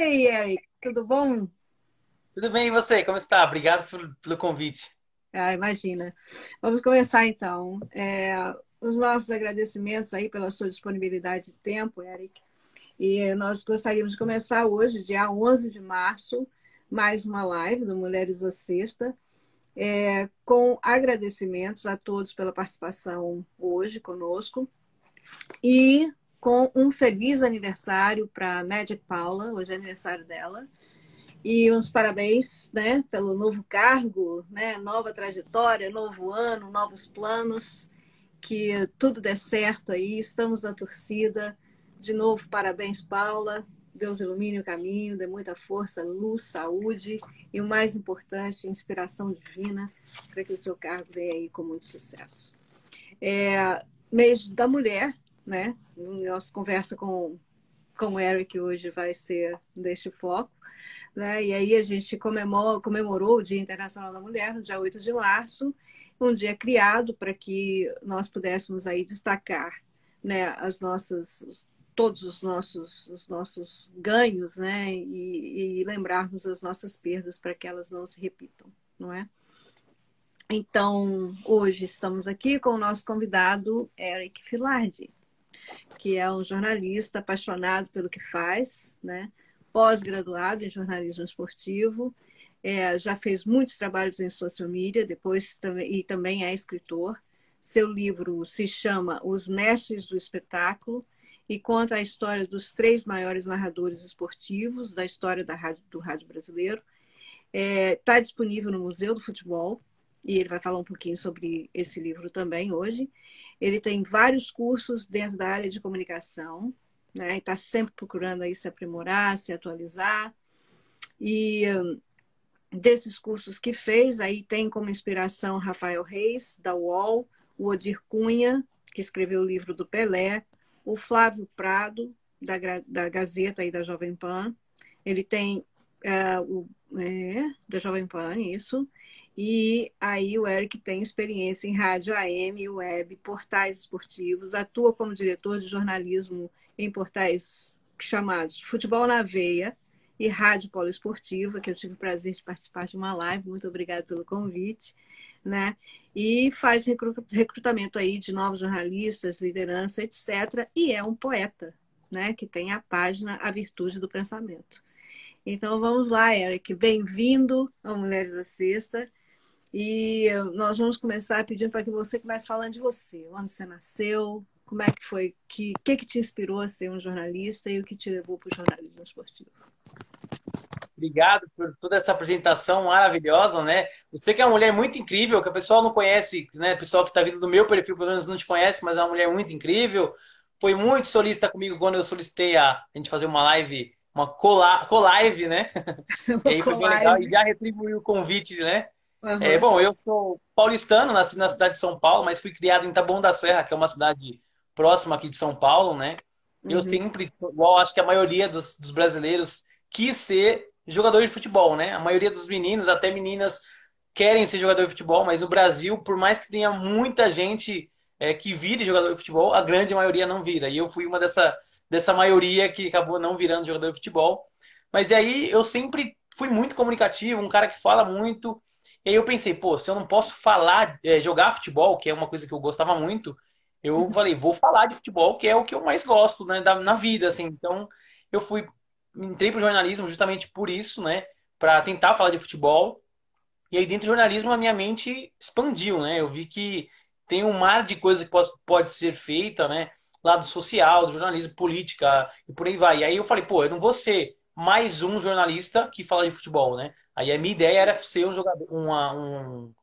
Ei, Eric, tudo bom? Tudo bem, e você? Como está? Obrigado pelo, pelo convite. Ah, imagina. Vamos começar então. É, os nossos agradecimentos aí pela sua disponibilidade de tempo, Eric. E nós gostaríamos de começar hoje, dia 11 de março, mais uma live do Mulheres à Sexta, é, com agradecimentos a todos pela participação hoje conosco. E com um feliz aniversário para Magic Paula, hoje é aniversário dela. E uns parabéns né, pelo novo cargo, né, nova trajetória, novo ano, novos planos. Que tudo dê certo aí, estamos na torcida. De novo, parabéns, Paula. Deus ilumine o caminho, dê muita força, luz, saúde e o mais importante, inspiração divina para que o seu cargo venha aí com muito sucesso. É, mês da mulher, né? Nossa conversa com, com o Eric hoje vai ser deste foco. Né? E aí a gente comemorou, comemorou o Dia Internacional da Mulher, no dia 8 de março, um dia criado para que nós pudéssemos aí destacar né, as nossas, todos os nossos, os nossos ganhos né, e, e lembrarmos as nossas perdas para que elas não se repitam, não é? Então, hoje estamos aqui com o nosso convidado, Eric Filardi que é um jornalista apaixonado pelo que faz, né? pós-graduado em jornalismo esportivo, é, já fez muitos trabalhos em social media, depois e também é escritor. Seu livro se chama Os Mestres do Espetáculo e conta a história dos três maiores narradores esportivos da história da rádio, do rádio brasileiro. Está é, tá disponível no Museu do Futebol e ele vai falar um pouquinho sobre esse livro também hoje. Ele tem vários cursos dentro da área de comunicação, né? Está sempre procurando aí se aprimorar, se atualizar. E hum, desses cursos que fez, aí tem como inspiração Rafael Reis, da UOL, o Odir Cunha, que escreveu o livro do Pelé, o Flávio Prado, da, da Gazeta e da Jovem Pan. Ele tem uh, o, é, da Jovem Pan, isso. E aí o Eric tem experiência em rádio AM, web, portais esportivos, atua como diretor de jornalismo em portais chamados Futebol na Veia e Rádio Poliesportiva, que eu tive o prazer de participar de uma live. Muito obrigada pelo convite. Né? E faz recrutamento aí de novos jornalistas, liderança, etc. E é um poeta, né? Que tem a página A Virtude do Pensamento. Então vamos lá, Eric. Bem-vindo ao Mulheres da Sexta. E nós vamos começar pedindo para que você comece falando de você, onde você nasceu, como é que foi, que que, que te inspirou a ser um jornalista e o que te levou para o jornalismo esportivo. Obrigado por toda essa apresentação maravilhosa, né? Você que é uma mulher muito incrível, que o pessoal não conhece, né? O pessoal que está vindo do meu perfil, pelo menos não te conhece, mas é uma mulher muito incrível. Foi muito solista comigo quando eu solicitei a, a gente fazer uma live, uma co-live, né? e aí foi bem legal. E já retribuiu o convite, né? Uhum. É, bom, eu sou paulistano, nasci na cidade de São Paulo, mas fui criado em Taboão da Serra, que é uma cidade próxima aqui de São Paulo, né? Uhum. Eu sempre, igual acho que a maioria dos, dos, brasileiros, quis ser jogador de futebol, né? A maioria dos meninos, até meninas, querem ser jogador de futebol, mas o Brasil, por mais que tenha muita gente é, que vire jogador de futebol, a grande maioria não vira. E eu fui uma dessa, dessa maioria que acabou não virando jogador de futebol. Mas aí eu sempre fui muito comunicativo, um cara que fala muito, e aí eu pensei, pô, se eu não posso falar, é, jogar futebol, que é uma coisa que eu gostava muito, eu uhum. falei, vou falar de futebol, que é o que eu mais gosto, né, da, na vida, assim. Então, eu fui, entrei pro jornalismo justamente por isso, né, para tentar falar de futebol. E aí dentro do jornalismo a minha mente expandiu, né? Eu vi que tem um mar de coisas que pode, pode ser feita, né? Lado social, do jornalismo, política e por aí vai. E aí eu falei, pô, eu não vou ser mais um jornalista que fala de futebol, né? Aí a minha ideia era ser um, jogador, uma, um,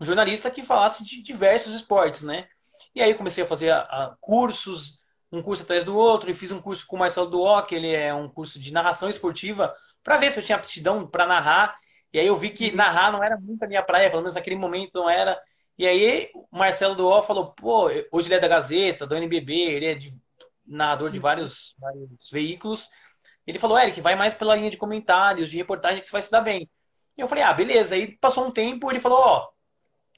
um jornalista que falasse de diversos esportes, né? E aí comecei a fazer a, a cursos, um curso atrás do outro, e fiz um curso com o Marcelo Duó, que ele é um curso de narração esportiva, para ver se eu tinha aptidão para narrar. E aí eu vi que narrar não era muito a minha praia, pelo menos naquele momento não era. E aí o Marcelo Duó falou, pô, hoje ele é da Gazeta, do NBB, ele é de, narrador de vários, vários veículos. Ele falou, Eric, vai mais pela linha de comentários, de reportagem, que você vai se dar bem. E eu falei, ah, beleza. Aí passou um tempo, ele falou, ó,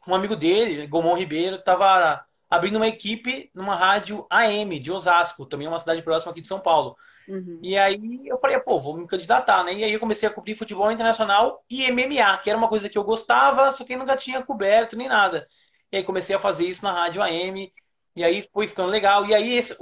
um amigo dele, Gomon Ribeiro, tava abrindo uma equipe numa rádio AM de Osasco, também uma cidade próxima aqui de São Paulo. Uhum. E aí eu falei, pô, vou me candidatar, né? E aí eu comecei a cobrir futebol internacional e MMA, que era uma coisa que eu gostava, só que eu nunca tinha coberto nem nada. E aí comecei a fazer isso na rádio AM, e aí foi ficando legal. E aí esse,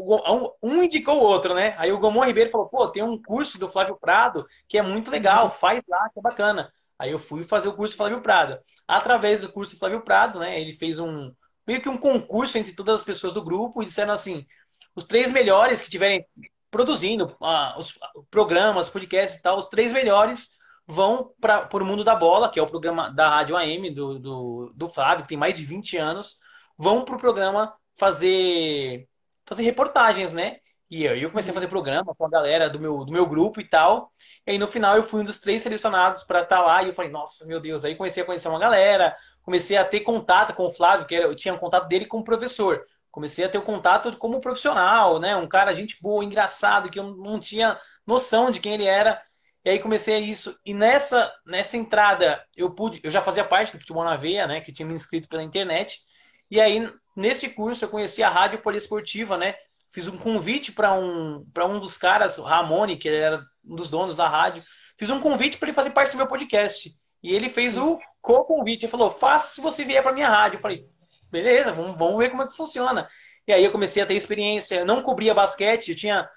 um indicou o outro, né? Aí o Gomon Ribeiro falou, pô, tem um curso do Flávio Prado que é muito legal, uhum. faz lá, que é bacana. Aí eu fui fazer o curso Flávio Prado. Através do curso Flávio Prado, né? Ele fez um meio que um concurso entre todas as pessoas do grupo e disseram assim: os três melhores que tiverem produzindo ah, os programas, podcasts e tal, os três melhores vão para o mundo da bola, que é o programa da Rádio AM do, do, do Flávio, que tem mais de 20 anos, vão para o programa fazer, fazer reportagens, né? E eu, eu comecei a fazer programa com a galera do meu, do meu grupo e tal. E aí no final eu fui um dos três selecionados para estar tá lá e eu falei, nossa, meu Deus. Aí comecei a conhecer uma galera, comecei a ter contato com o Flávio, que era, eu tinha um contato dele como professor. Comecei a ter o um contato como profissional, né? Um cara, gente boa, engraçado, que eu não tinha noção de quem ele era. E aí comecei isso. E nessa, nessa entrada, eu pude, eu já fazia parte do Futebol na Veia, né? Que tinha me inscrito pela internet. E aí, nesse curso, eu conheci a Rádio Poliesportiva, né? Fiz um convite para um, um dos caras, o Ramone, que era um dos donos da rádio. Fiz um convite para ele fazer parte do meu podcast. E ele fez o co-convite. Ele falou: faça se você vier para minha rádio. Eu falei: beleza, vamos, vamos ver como é que funciona. E aí eu comecei a ter experiência. Eu não cobria basquete, eu tinha.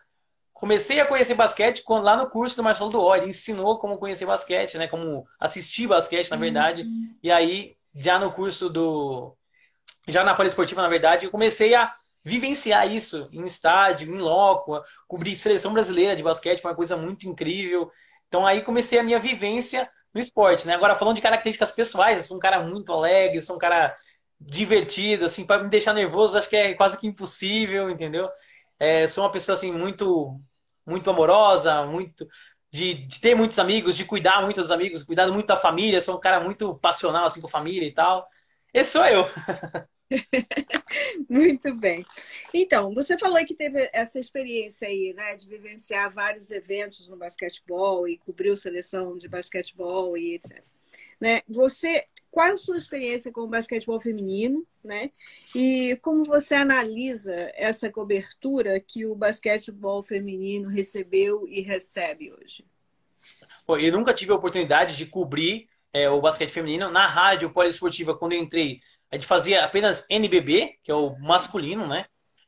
Comecei a conhecer basquete lá no curso do Marcelo. Ele ensinou como conhecer basquete, né? Como assistir basquete, na verdade. Uhum. E aí, já no curso do já na Esportiva, na verdade, eu comecei a vivenciar isso em estádio, em loco, cobrir seleção brasileira de basquete, foi uma coisa muito incrível. Então aí comecei a minha vivência no esporte, né? Agora falando de características pessoais, eu sou um cara muito alegre, sou um cara divertido, assim, para me deixar nervoso, acho que é quase que impossível, entendeu? É, sou uma pessoa assim muito muito amorosa, muito de, de, ter muitos amigos, de cuidar muito dos amigos, cuidar muito da família, sou um cara muito passional assim com a família e tal. Esse sou eu. Muito bem. Então, você falou que teve essa experiência aí, né, de vivenciar vários eventos no basquetebol e cobriu seleção de basquetebol e etc. Né? Você, qual é a sua experiência com o basquetebol feminino, né? E como você analisa essa cobertura que o basquetebol feminino recebeu e recebe hoje? Eu nunca tive a oportunidade de cobrir é, o basquete feminino na rádio poliesportiva quando entrei a gente fazia apenas NBB, que é o masculino, né?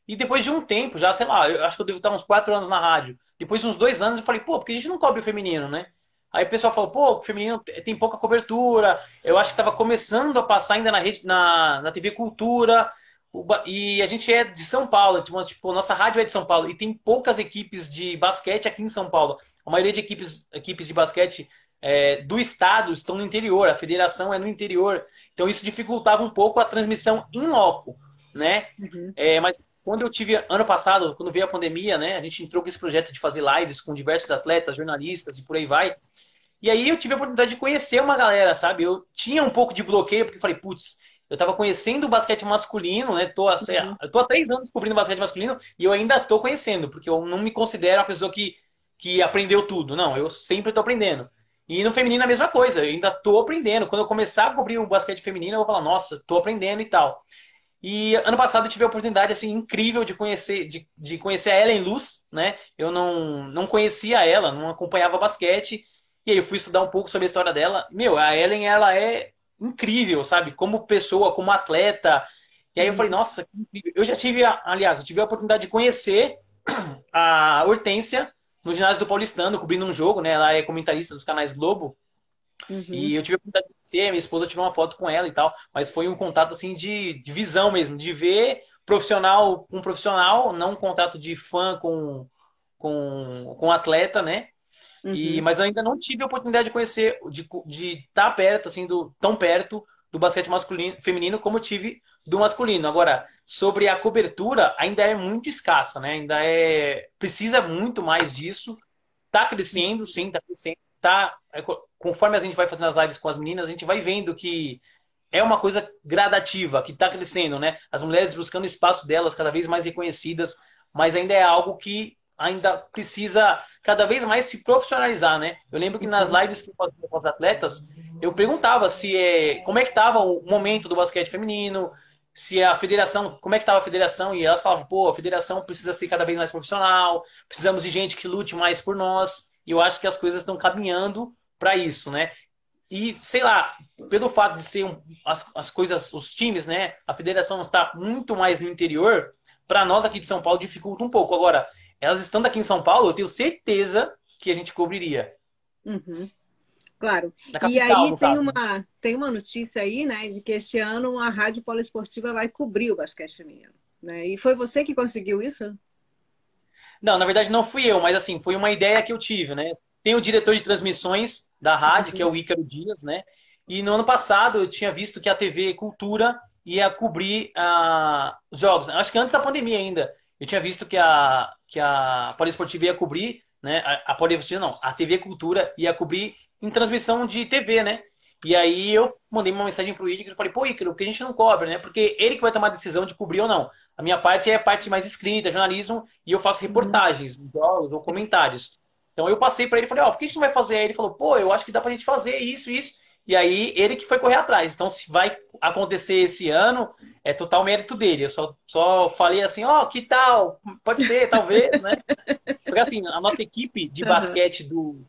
E depois de um tempo, já, sei lá, eu acho que eu devo estar uns quatro anos na rádio. Depois de uns dois anos, eu falei, pô, porque a gente não cobre o feminino, né? Aí o pessoal falou, pô, o feminino tem pouca cobertura. Eu acho que estava começando a passar ainda na rede, na, na TV Cultura. E a gente é de São Paulo, tipo, tipo, nossa rádio é de São Paulo. E tem poucas equipes de basquete aqui em São Paulo. A maioria de equipes, equipes de basquete é, do estado estão no interior, a federação é no interior. Então isso dificultava um pouco a transmissão em loco, né? Uhum. É, mas quando eu tive ano passado, quando veio a pandemia, né, a gente entrou com esse projeto de fazer lives com diversos atletas, jornalistas e por aí vai. E aí eu tive a oportunidade de conhecer uma galera, sabe? Eu tinha um pouco de bloqueio porque falei, putz, eu tava conhecendo o basquete masculino, né? Tô, uhum. Eu tô há três anos cobrindo basquete masculino e eu ainda tô conhecendo, porque eu não me considero uma pessoa que, que aprendeu tudo. Não, eu sempre tô aprendendo. E no feminino a mesma coisa, eu ainda tô aprendendo. Quando eu começar a cobrir o basquete feminino, eu vou falar, nossa, tô aprendendo e tal. E ano passado eu tive a oportunidade assim incrível de conhecer de, de conhecer a Ellen Luz, né? Eu não, não conhecia ela, não acompanhava basquete. E aí eu fui estudar um pouco sobre a história dela. Meu, a Ellen ela é incrível, sabe? Como pessoa, como atleta. E aí eu falei, nossa, que incrível. Eu já tive, aliás, eu tive a oportunidade de conhecer a Hortência no ginásio do Paulistano, cobrindo um jogo, né? Ela é comentarista dos canais Globo. Uhum. E eu tive a oportunidade de conhecer, minha esposa tirou uma foto com ela e tal, mas foi um contato assim de, de visão mesmo, de ver profissional com um profissional, não um contato de fã com, com, com atleta, né? Uhum. E, mas ainda não tive a oportunidade de conhecer, de estar de tá perto, assim, do, tão perto do basquete masculino, feminino como tive do masculino. Agora, sobre a cobertura, ainda é muito escassa, né? Ainda é precisa muito mais disso. Tá crescendo, sim, tá crescendo. Tá, é, conforme a gente vai fazendo as lives com as meninas, a gente vai vendo que é uma coisa gradativa, que está crescendo, né? As mulheres buscando espaço delas cada vez mais reconhecidas, mas ainda é algo que ainda precisa cada vez mais se profissionalizar, né? Eu lembro que nas uhum. lives que eu fazia com os atletas, eu perguntava se é, como é que estava o momento do basquete feminino, se a federação, como é que estava a federação, e elas falavam, pô, a federação precisa ser cada vez mais profissional, precisamos de gente que lute mais por nós, e eu acho que as coisas estão caminhando para isso, né? E, sei lá, pelo fato de ser um, as, as coisas, os times, né? A federação está muito mais no interior, para nós aqui de São Paulo dificulta um pouco. Agora, elas estando aqui em São Paulo, eu tenho certeza que a gente cobriria. Uhum. Claro. Capital, e aí tem uma, tem uma notícia aí, né, de que este ano a Rádio Poliesportiva vai cobrir o basquete feminino. Né? E foi você que conseguiu isso? Não, na verdade não fui eu, mas assim, foi uma ideia que eu tive, né? Tem o diretor de transmissões da rádio, uhum. que é o Ícaro Dias, né? E no ano passado eu tinha visto que a TV Cultura ia cobrir uh, os jogos. Acho que antes da pandemia ainda. Eu tinha visto que a, que a Poliesportiva ia cobrir, né? A, a Poliesportiva não, a TV Cultura ia cobrir em transmissão de TV, né? E aí eu mandei uma mensagem pro Ícaro e falei, pô, Ícaro, porque a gente não cobre, né? Porque ele que vai tomar a decisão de cobrir ou não. A minha parte é a parte mais escrita, jornalismo, e eu faço reportagens, jogos ou comentários. Então eu passei para ele e falei, ó, oh, por que a gente não vai fazer? Aí ele falou, pô, eu acho que dá pra gente fazer isso, isso. E aí ele que foi correr atrás. Então se vai acontecer esse ano, é total mérito dele. Eu só, só falei assim, ó, oh, que tal? Pode ser, talvez, né? Porque assim, a nossa equipe de basquete do,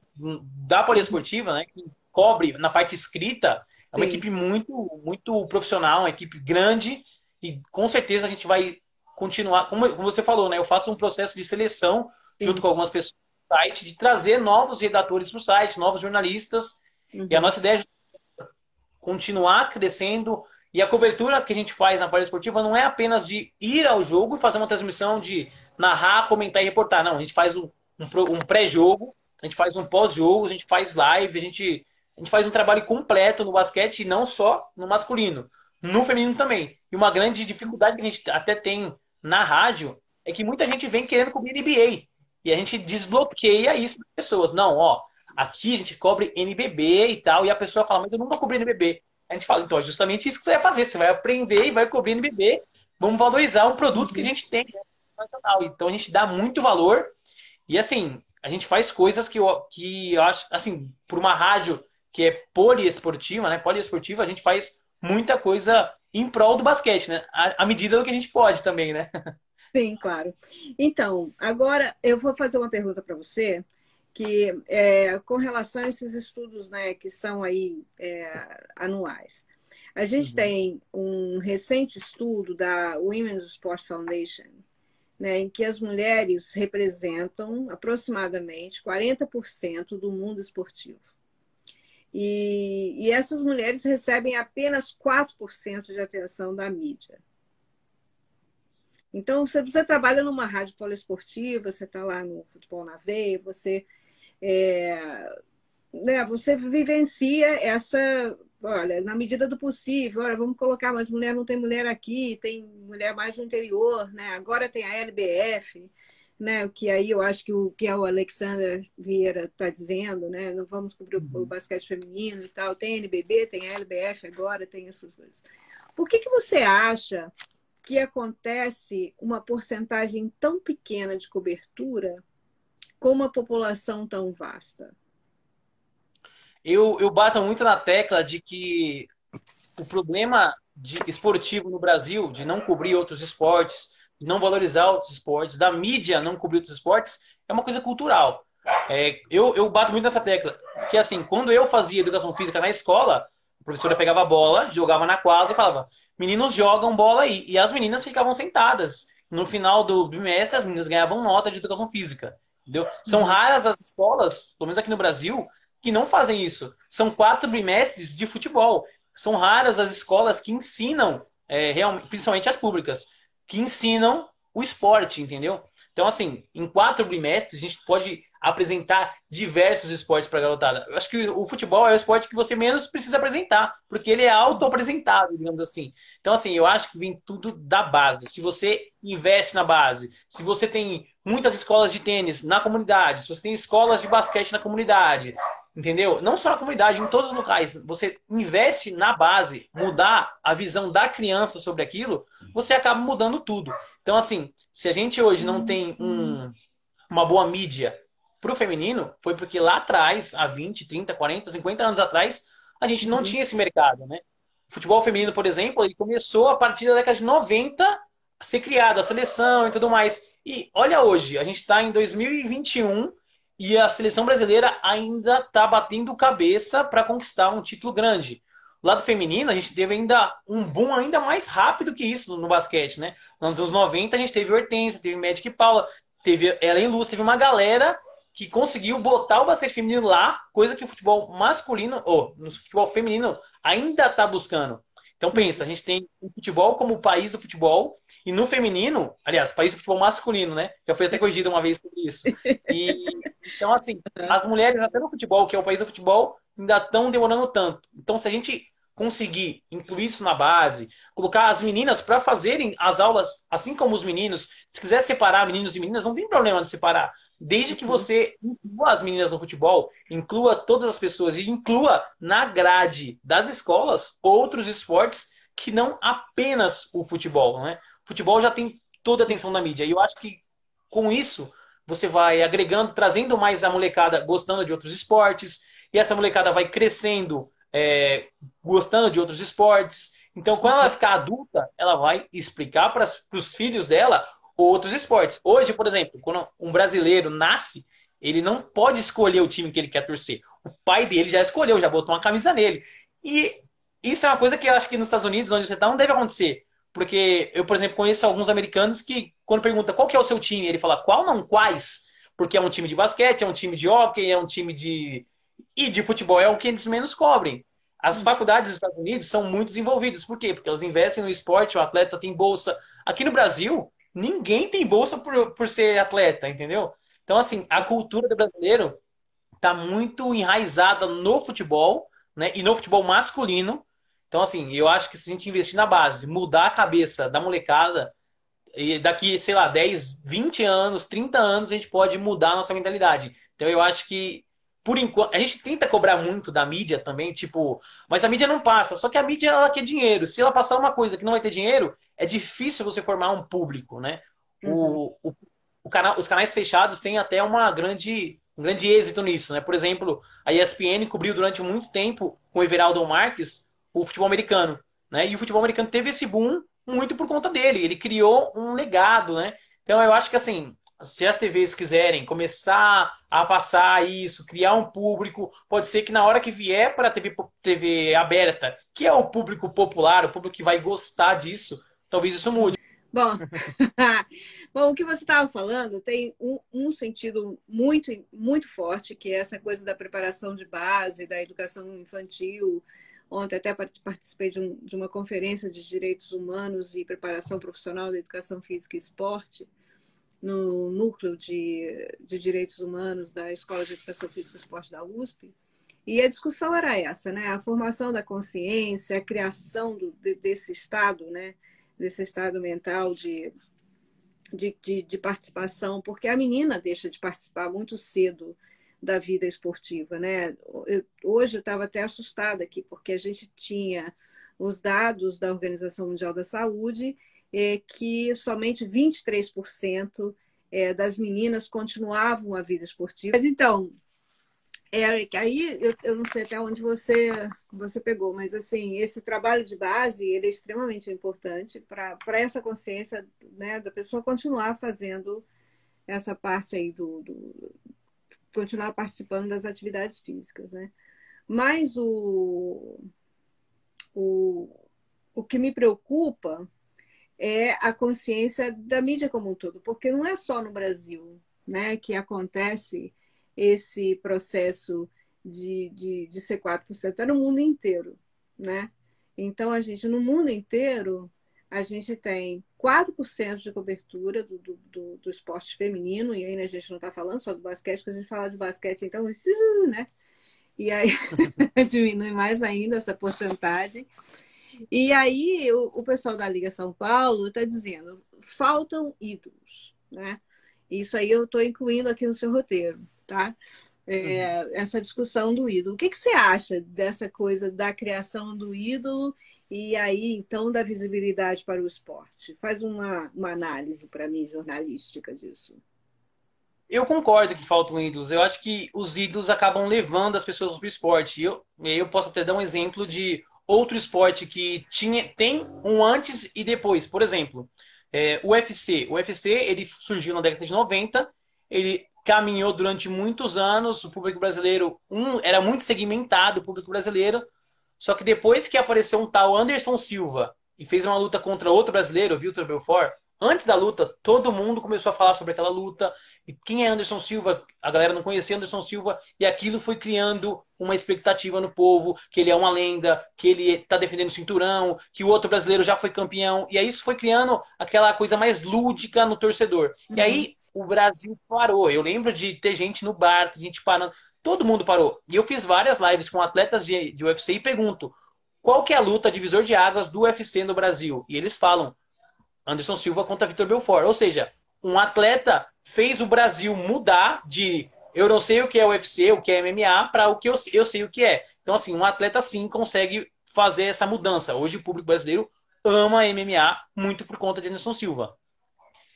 da poliesportiva, né, que cobre na parte escrita, é uma Sim. equipe muito, muito profissional, uma equipe grande e com certeza a gente vai continuar, como, você falou, né, eu faço um processo de seleção Sim. junto com algumas pessoas do site, de trazer novos redatores para o site, novos jornalistas, uhum. e a nossa ideia é continuar crescendo e a cobertura que a gente faz na poliesportiva não é apenas de ir ao jogo e fazer uma transmissão de narrar, comentar e reportar, não, a gente faz um, um, um pré-jogo a gente faz um pós-jogo, a gente faz live, a gente, a gente faz um trabalho completo no basquete, não só no masculino, no feminino também. E uma grande dificuldade que a gente até tem na rádio é que muita gente vem querendo cobrir NBA. E a gente desbloqueia isso das pessoas. Não, ó, aqui a gente cobre NBB e tal, e a pessoa fala, mas eu não vou cobrir NBB. A gente fala, então é justamente isso que você vai fazer. Você vai aprender e vai cobrir NBB. Vamos valorizar um produto que a gente tem. Então a gente dá muito valor. E assim, a gente faz coisas que eu, que eu acho, assim, por uma rádio que é poliesportiva, né? Poliesportiva, a gente faz muita coisa em prol do basquete, né? À, medida do que a gente pode também, né? Sim, claro. Então, agora eu vou fazer uma pergunta para você, que é, com relação a esses estudos, né, que são aí é, anuais. A gente uhum. tem um recente estudo da Women's Sport Foundation, né, em que as mulheres representam aproximadamente 40% do mundo esportivo. E, e, essas mulheres recebem apenas 4% de atenção da mídia. Então, se você trabalha numa rádio poliesportiva, você está lá no Futebol na Veia, você, é, né, você vivencia essa olha, na medida do possível, olha, vamos colocar, mas mulher não tem mulher aqui, tem mulher mais no interior, né? Agora tem a LBF, né? Que aí eu acho que o que é o Alexander Vieira está dizendo, né? Não vamos cobrir uhum. o basquete feminino e tal. Tem NBB, tem a LBF agora, tem essas coisas. Por que, que você acha que acontece uma porcentagem tão pequena de cobertura com uma população tão vasta? Eu, eu bato muito na tecla de que o problema de esportivo no Brasil, de não cobrir outros esportes, de não valorizar outros esportes, da mídia não cobrir outros esportes, é uma coisa cultural. É, eu, eu bato muito nessa tecla. Que assim, quando eu fazia educação física na escola, a professora pegava a bola, jogava na quadra e falava: meninos jogam bola aí. E as meninas ficavam sentadas. No final do bimestre, as meninas ganhavam nota de educação física. Entendeu? São uhum. raras as escolas, pelo menos aqui no Brasil, que não fazem isso. São quatro bimestres de futebol. São raras as escolas que ensinam, é, principalmente as públicas, que ensinam o esporte, entendeu? Então, assim, em quatro bimestres, a gente pode apresentar diversos esportes para a garotada. Eu acho que o futebol é o esporte que você menos precisa apresentar, porque ele é auto-apresentado, digamos assim. Então, assim, eu acho que vem tudo da base. Se você investe na base, se você tem muitas escolas de tênis na comunidade, se você tem escolas de basquete na comunidade, Entendeu? Não só na comunidade, em todos os locais. Você investe na base, mudar a visão da criança sobre aquilo, você acaba mudando tudo. Então, assim, se a gente hoje não tem um, uma boa mídia para o feminino, foi porque lá atrás, há 20, 30, 40, 50 anos atrás, a gente não tinha esse mercado, né? futebol feminino, por exemplo, ele começou a partir da década de 90 a ser criado, a seleção e tudo mais. E olha hoje, a gente está em 2021 e a seleção brasileira ainda está batendo cabeça para conquistar um título grande. Do lado feminino, a gente teve ainda um boom ainda mais rápido que isso no basquete, né? Nos anos 90, a gente teve Hortência, teve Magic Paula, teve Ellen Luz, teve uma galera que conseguiu botar o basquete feminino lá, coisa que o futebol masculino, ou no futebol feminino, ainda está buscando. Então pensa, a gente tem o futebol como o país do futebol, e no feminino, aliás, país do futebol masculino, né? Já foi até corrigido uma vez sobre isso. E, então, assim, as mulheres, até no futebol, que é o país do futebol, ainda estão demorando tanto. Então, se a gente conseguir incluir isso na base, colocar as meninas para fazerem as aulas, assim como os meninos, se quiser separar meninos e meninas, não tem problema de separar. Desde que uhum. você inclua as meninas no futebol, inclua todas as pessoas e inclua na grade das escolas outros esportes que não apenas o futebol, né? Futebol já tem toda a atenção da mídia. E eu acho que com isso você vai agregando, trazendo mais a molecada gostando de outros esportes, e essa molecada vai crescendo é, gostando de outros esportes. Então, quando ela ficar adulta, ela vai explicar para os filhos dela outros esportes. Hoje, por exemplo, quando um brasileiro nasce, ele não pode escolher o time que ele quer torcer. O pai dele já escolheu, já botou uma camisa nele. E isso é uma coisa que eu acho que nos Estados Unidos, onde você está, não deve acontecer. Porque eu, por exemplo, conheço alguns americanos que, quando pergunta qual que é o seu time, ele fala qual, não quais. Porque é um time de basquete, é um time de hockey, é um time de. E de futebol é o que eles menos cobrem. As hum. faculdades dos Estados Unidos são muito desenvolvidas. Por quê? Porque elas investem no esporte, o atleta tem bolsa. Aqui no Brasil, ninguém tem bolsa por, por ser atleta, entendeu? Então, assim, a cultura do brasileiro está muito enraizada no futebol, né? E no futebol masculino. Então, assim, eu acho que se a gente investir na base, mudar a cabeça da molecada, e daqui, sei lá, 10, 20 anos, 30 anos, a gente pode mudar a nossa mentalidade. Então, eu acho que por enquanto, a gente tenta cobrar muito da mídia também, tipo, mas a mídia não passa. Só que a mídia ela quer dinheiro. Se ela passar uma coisa que não vai ter dinheiro, é difícil você formar um público, né? Uhum. O, o, o canal, os canais fechados têm até uma grande, um grande êxito nisso, né? Por exemplo, a ESPN cobriu durante muito tempo com o Everaldo Marques o futebol americano, né? E o futebol americano teve esse boom muito por conta dele. Ele criou um legado, né? Então eu acho que assim, se as TVs quiserem começar a passar isso, criar um público, pode ser que na hora que vier para a TV, TV aberta, que é o público popular, o público que vai gostar disso, talvez isso mude. Bom, Bom o que você estava falando tem um, um, sentido muito, muito forte, que é essa coisa da preparação de base, da educação infantil. Ontem até participei de, um, de uma conferência de direitos humanos e preparação profissional da educação física e esporte no núcleo de, de direitos humanos da Escola de Educação Física e Esporte da USP. E a discussão era essa, né? A formação da consciência, a criação do, desse estado, né? Desse estado mental de, de, de, de, participação, porque a menina deixa de participar muito cedo da vida esportiva, né? Eu, hoje eu estava até assustada aqui, porque a gente tinha os dados da Organização Mundial da Saúde é que somente 23% é, das meninas continuavam a vida esportiva. Mas então, Eric, aí eu, eu não sei até onde você, você pegou, mas assim, esse trabalho de base ele é extremamente importante para essa consciência né, da pessoa continuar fazendo essa parte aí do, do continuar participando das atividades físicas, né? Mas o, o, o que me preocupa é a consciência da mídia como um todo, porque não é só no Brasil né, que acontece esse processo de, de, de ser 4%, é no mundo inteiro. Né? Então, a gente, no mundo inteiro, a gente tem 4% de cobertura do, do, do, esporte feminino, e ainda a gente não está falando só do basquete, porque a gente fala de basquete, então, né? E aí diminui mais ainda essa porcentagem. E aí o, o pessoal da Liga São Paulo está dizendo, faltam ídolos, né? Isso aí eu estou incluindo aqui no seu roteiro, tá? É, uhum. Essa discussão do ídolo. O que, que você acha dessa coisa da criação do ídolo e aí, então, da visibilidade para o esporte? Faz uma, uma análise para mim, jornalística disso. Eu concordo que faltam ídolos. Eu acho que os ídolos acabam levando as pessoas para o esporte. E eu, eu posso até dar um exemplo de outro esporte que tinha, tem um antes e depois. Por exemplo, é, o UFC. O UFC ele surgiu na década de 90, ele caminhou durante muitos anos, o público brasileiro um, era muito segmentado, o público brasileiro, só que depois que apareceu um tal Anderson Silva e fez uma luta contra outro brasileiro, Vitor Belfort, antes da luta, todo mundo começou a falar sobre aquela luta. E quem é Anderson Silva? A galera não conhecia Anderson Silva e aquilo foi criando uma expectativa no povo, que ele é uma lenda, que ele está defendendo o cinturão, que o outro brasileiro já foi campeão. E aí isso foi criando aquela coisa mais lúdica no torcedor. Uhum. E aí o Brasil parou. Eu lembro de ter gente no bar, gente parando. Todo mundo parou. E eu fiz várias lives com atletas de, de UFC e pergunto: qual que é a luta divisor de águas do UFC no Brasil? E eles falam Anderson Silva contra Vitor Belfort. Ou seja, um atleta fez o Brasil mudar de eu não sei o que é UFC, o que é MMA, para o que eu, eu sei o que é. Então, assim, um atleta sim consegue fazer essa mudança. Hoje o público brasileiro ama MMA muito por conta de Anderson Silva.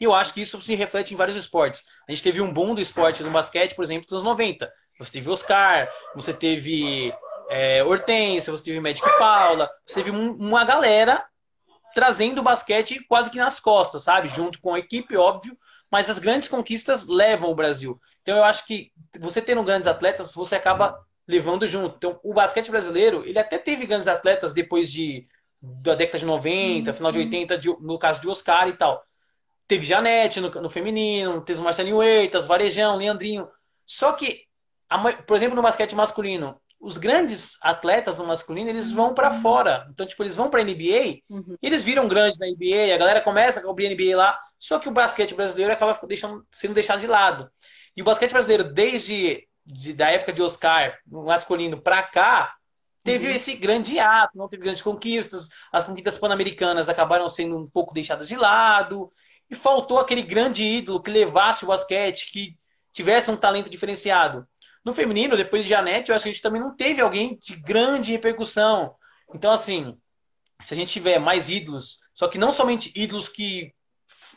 E eu acho que isso se reflete em vários esportes. A gente teve um boom do esporte do basquete, por exemplo, nos anos 90. Você teve Oscar, você teve é, Hortência, você teve Magic Paula, você teve um, uma galera trazendo o basquete quase que nas costas, sabe? Junto com a equipe, óbvio, mas as grandes conquistas levam o Brasil. Então eu acho que você tendo grandes atletas, você acaba levando junto. Então o basquete brasileiro, ele até teve grandes atletas depois de da década de 90, final de 80, de, no caso de Oscar e tal. Teve Janete no, no feminino, teve o Marcelinho Eitas, Varejão, Leandrinho. Só que, por exemplo, no basquete masculino, os grandes atletas no masculino, eles vão para fora. Então, tipo, eles vão para NBA, uhum. eles viram grandes na NBA, a galera começa a cobrir NBA lá, só que o basquete brasileiro acaba deixando, sendo deixado de lado. E o basquete brasileiro, desde de, da época de Oscar, masculino, para cá, teve uhum. esse grande ato, não teve grandes conquistas, as conquistas pan-americanas acabaram sendo um pouco deixadas de lado, e faltou aquele grande ídolo que levasse o basquete, que tivesse um talento diferenciado. No feminino, depois de Janete, eu acho que a gente também não teve alguém de grande repercussão. Então, assim, se a gente tiver mais ídolos, só que não somente ídolos que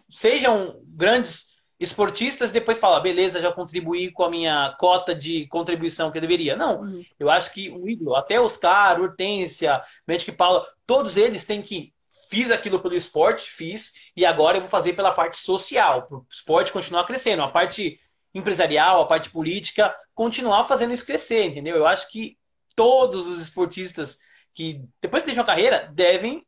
sejam grandes esportistas, depois fala, beleza, já contribuí com a minha cota de contribuição que eu deveria. Não, uhum. eu acho que o ídolo, até Oscar, Hortência, Magic Paula, todos eles têm que fiz aquilo pelo esporte, fiz, e agora eu vou fazer pela parte social, para o esporte continuar crescendo. A parte empresarial, a parte política, continuar fazendo isso crescer, entendeu? Eu acho que todos os esportistas que depois que deixam a carreira devem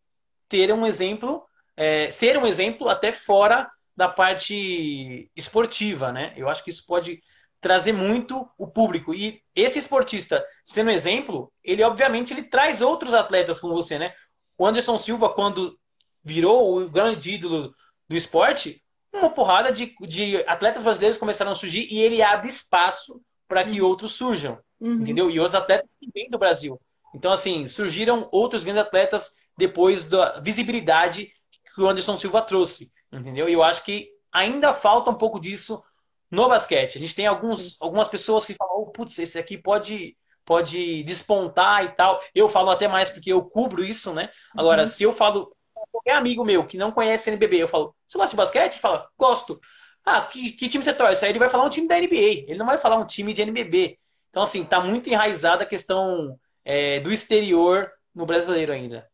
ter um exemplo, é, ser um exemplo até fora da parte esportiva, né? Eu acho que isso pode trazer muito o público. E esse esportista, sendo exemplo, ele obviamente ele traz outros atletas com você, né? O Anderson Silva, quando virou o grande ídolo do esporte, uma porrada de, de atletas brasileiros começaram a surgir e ele abre espaço para que uhum. outros surjam, uhum. entendeu? E outros atletas que vêm do Brasil. Então, assim, surgiram outros grandes atletas depois da visibilidade que o Anderson Silva trouxe, entendeu? E eu acho que ainda falta um pouco disso no basquete. A gente tem alguns, algumas pessoas que falam, oh, putz, esse aqui pode pode despontar e tal. Eu falo até mais porque eu cubro isso, né? Agora, uhum. se eu falo qualquer amigo meu que não conhece NBB, eu falo, você gosta de basquete? Ele fala, gosto. Ah, que, que time você torce? Aí ele vai falar um time da NBA, ele não vai falar um time de NBB. Então, assim, tá muito enraizada a questão é, do exterior no brasileiro ainda.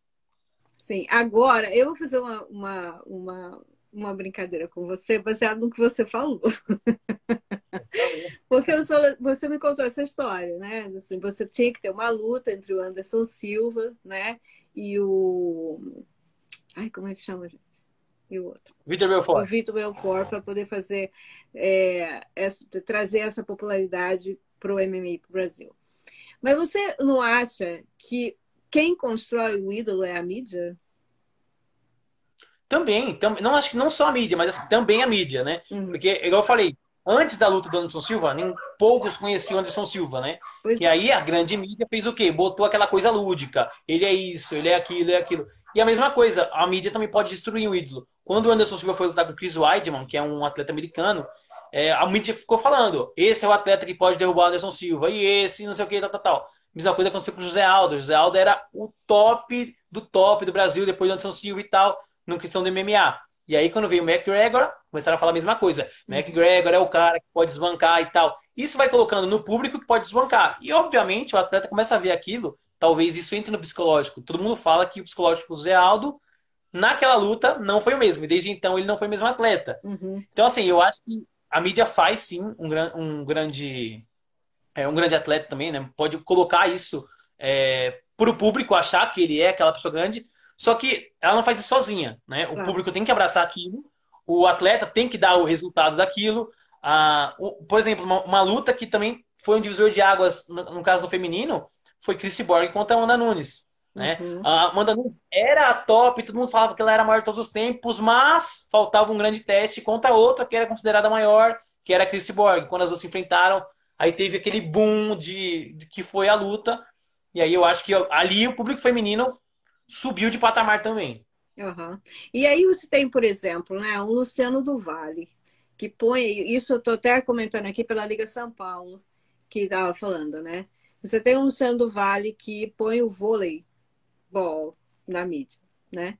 Sim, agora eu vou fazer uma, uma, uma, uma brincadeira com você, baseado no que você falou. Porque sou, você me contou essa história, né? Assim, você tinha que ter uma luta entre o Anderson Silva, né? E o Ai, como ele chama, gente? E o outro? Vitor Belfort. O Vitor Belfort, para poder fazer, é, essa, trazer essa popularidade para o MMA para o Brasil. Mas você não acha que quem constrói o ídolo é a mídia? Também, tam, não acho que não só a mídia, mas também a mídia, né? Uhum. Porque, igual eu falei, antes da luta do Anderson Silva, nem poucos conheciam o Anderson Silva, né? Pois e aí a grande mídia fez o quê? Botou aquela coisa lúdica. Ele é isso, ele é aquilo, ele é aquilo. E a mesma coisa, a mídia também pode destruir um ídolo. Quando o Anderson Silva foi lutar com o Chris Weidman, que é um atleta americano, é, a mídia ficou falando: esse é o atleta que pode derrubar o Anderson Silva, e esse, não sei o que, tal, tal, tal. Mesma coisa aconteceu com o José Aldo. O José Aldo era o top do top do Brasil depois do Anderson Silva e tal, no questão do MMA. E aí, quando veio o McGregor, começaram a falar a mesma coisa. McGregor é o cara que pode desbancar e tal. Isso vai colocando no público que pode desbancar. E, obviamente, o atleta começa a ver aquilo talvez isso entre no psicológico. Todo mundo fala que o psicológico do Zé Aldo, naquela luta, não foi o mesmo. E desde então ele não foi o mesmo atleta. Uhum. Então, assim, eu acho que a mídia faz sim um, um grande. É, um grande atleta também, né? Pode colocar isso é, para o público achar que ele é aquela pessoa grande. Só que ela não faz isso sozinha, né? O público tem que abraçar aquilo, o atleta tem que dar o resultado daquilo. Ah, o, por exemplo, uma, uma, luta que também foi um divisor de águas, no, no caso do feminino, foi Chris Borg contra a Amanda Nunes. Né? Uhum. A Amanda Nunes era a top, todo mundo falava que ela era a maior de todos os tempos, mas faltava um grande teste contra outra que era considerada maior, que era a Chris Borg. Quando as duas se enfrentaram, aí teve aquele boom de, de que foi a luta. E aí eu acho que ali o público feminino subiu de patamar também. Uhum. E aí você tem, por exemplo, né, um Luciano do Vale, que põe, isso eu estou até comentando aqui pela Liga São Paulo, que estava falando, né? Você tem um Luciano do Vale que põe o vôlei ball na mídia, né?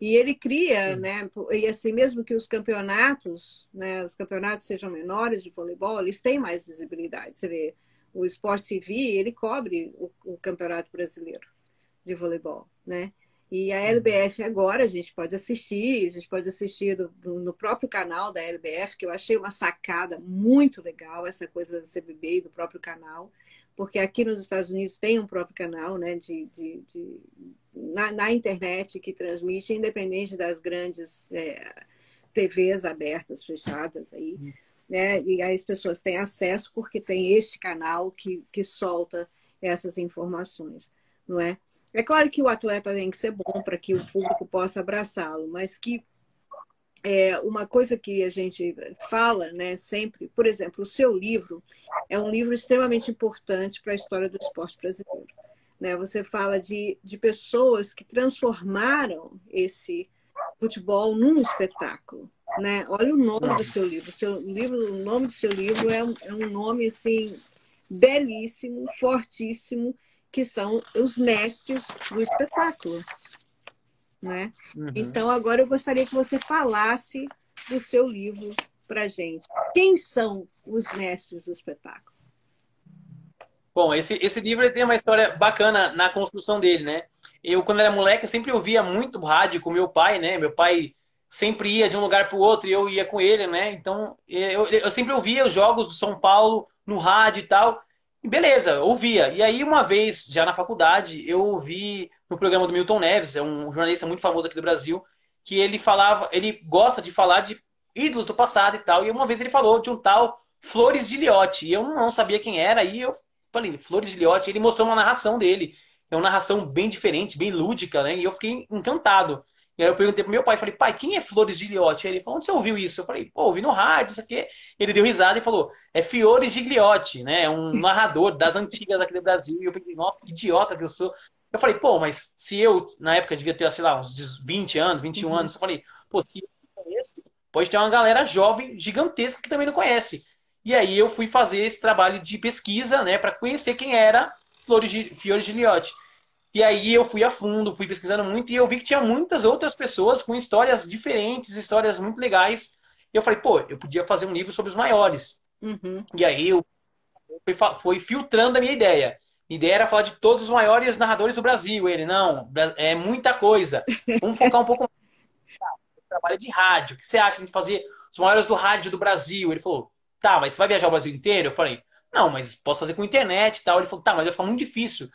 E ele cria, Sim. né? E assim, mesmo que os campeonatos, né, os campeonatos sejam menores de voleibol, eles têm mais visibilidade. Você vê, o Sport TV, ele cobre o, o Campeonato Brasileiro de voleibol, né? E a. LBF agora a gente pode assistir, a gente pode assistir do, no próprio canal da LBF, que eu achei uma sacada muito legal, essa coisa da CBB e do próprio canal, porque aqui nos Estados Unidos tem um próprio canal né, de, de, de na, na, internet que transmite, independente das grandes é, TVs abertas, fechadas aí. Uhum. Né? E aí as pessoas têm acesso porque tem este canal que, que solta essas informações, não é? É claro que o atleta tem que ser bom para que o público possa abraçá-lo, mas que é uma coisa que a gente fala, né, sempre, por exemplo, o seu livro é um livro extremamente importante para a história do esporte brasileiro. Né? Você fala de, de pessoas que transformaram esse futebol num espetáculo. Né? Olha o nome do seu livro. Seu livro, o nome do seu livro é um, é um nome assim belíssimo, fortíssimo que são os mestres do espetáculo. Né? Uhum. Então, agora eu gostaria que você falasse do seu livro para gente. Quem são os mestres do espetáculo? Bom, esse, esse livro tem uma história bacana na construção dele, né? Eu, quando era moleque, sempre ouvia muito rádio com meu pai, né? Meu pai sempre ia de um lugar para o outro e eu ia com ele, né? Então, eu, eu sempre ouvia os jogos do São Paulo no rádio e tal. E beleza, ouvia. E aí, uma vez, já na faculdade, eu ouvi no programa do Milton Neves, é um jornalista muito famoso aqui do Brasil, que ele falava, ele gosta de falar de ídolos do passado e tal. E uma vez ele falou de um tal Flores de Liotte. E eu não sabia quem era, e eu falei, Flores de Liotte, ele mostrou uma narração dele. É uma narração bem diferente, bem lúdica, né? E eu fiquei encantado. E aí eu perguntei pro meu pai, falei, pai, quem é Flores de Liotte? Ele falou, onde você ouviu isso? Eu falei, pô, ouvi no rádio, isso aqui. Ele deu risada e falou, é Fiores de Gliotti, né? É um narrador das antigas aqui do Brasil. E eu pensei, nossa, que idiota que eu sou. Eu falei, pô, mas se eu, na época, devia ter, sei lá, uns 20 anos, 21 uhum. anos, eu falei, pô, se eu conheço, pode ter uma galera jovem, gigantesca, que também não conhece. E aí eu fui fazer esse trabalho de pesquisa, né, para conhecer quem era Flores de, Fiores de Liotti. E aí eu fui a fundo, fui pesquisando muito e eu vi que tinha muitas outras pessoas com histórias diferentes, histórias muito legais. E eu falei, pô, eu podia fazer um livro sobre os maiores. Uhum. E aí eu fui, fui filtrando a minha ideia. A ideia era falar de todos os maiores narradores do Brasil. Ele, não, é muita coisa. Vamos focar um pouco mais. Trabalho de rádio. O que você acha de fazer os maiores do rádio do Brasil? Ele falou, tá, mas você vai viajar o Brasil inteiro? Eu falei, não, mas posso fazer com internet e tal. Ele falou, tá, mas vai ficar muito difícil.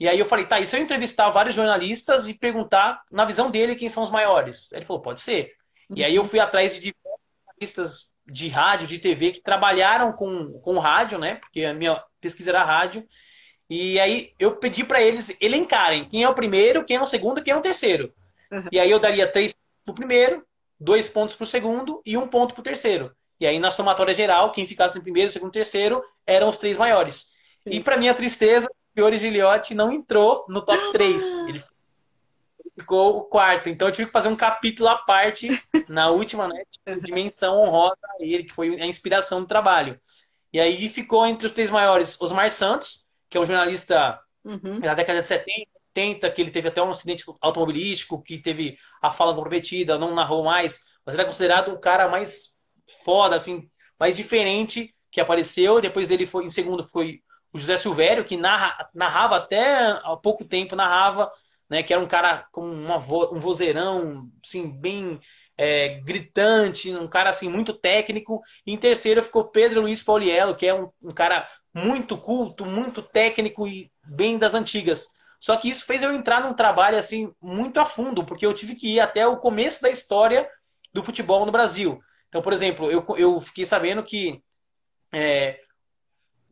E aí eu falei, tá, e se eu entrevistar vários jornalistas e perguntar, na visão dele, quem são os maiores? Ele falou, pode ser. Uhum. E aí eu fui atrás de diversos jornalistas de rádio, de TV, que trabalharam com, com rádio, né? Porque a minha pesquisa era rádio. E aí eu pedi para eles elencarem quem é o primeiro, quem é o segundo, quem é o terceiro. Uhum. E aí eu daria três pro primeiro, dois pontos pro segundo e um ponto pro terceiro. E aí na somatória geral, quem ficasse em primeiro, segundo, terceiro eram os três maiores. Sim. E para minha tristeza, Fiore Giliotti não entrou no top 3. Ele ficou o quarto. Então eu tive que fazer um capítulo à parte na última, né? Dimensão honrosa a ele, que foi a inspiração do trabalho. E aí ficou entre os três maiores Osmar Santos, que é um jornalista uhum. da década de 70, 80, que ele teve até um acidente automobilístico, que teve a fala comprometida, não narrou mais, mas ele é considerado o cara mais foda, assim, mais diferente que apareceu. Depois dele foi, em segundo, foi o José Silvério, que narra, narrava até há pouco tempo, narrava, né? Que era um cara com uma vo, um vozeirão, assim, bem é, gritante, um cara assim muito técnico. E em terceiro ficou Pedro Luiz Pauliello, que é um, um cara muito culto, muito técnico e bem das antigas. Só que isso fez eu entrar num trabalho assim muito a fundo, porque eu tive que ir até o começo da história do futebol no Brasil. Então, por exemplo, eu, eu fiquei sabendo que é,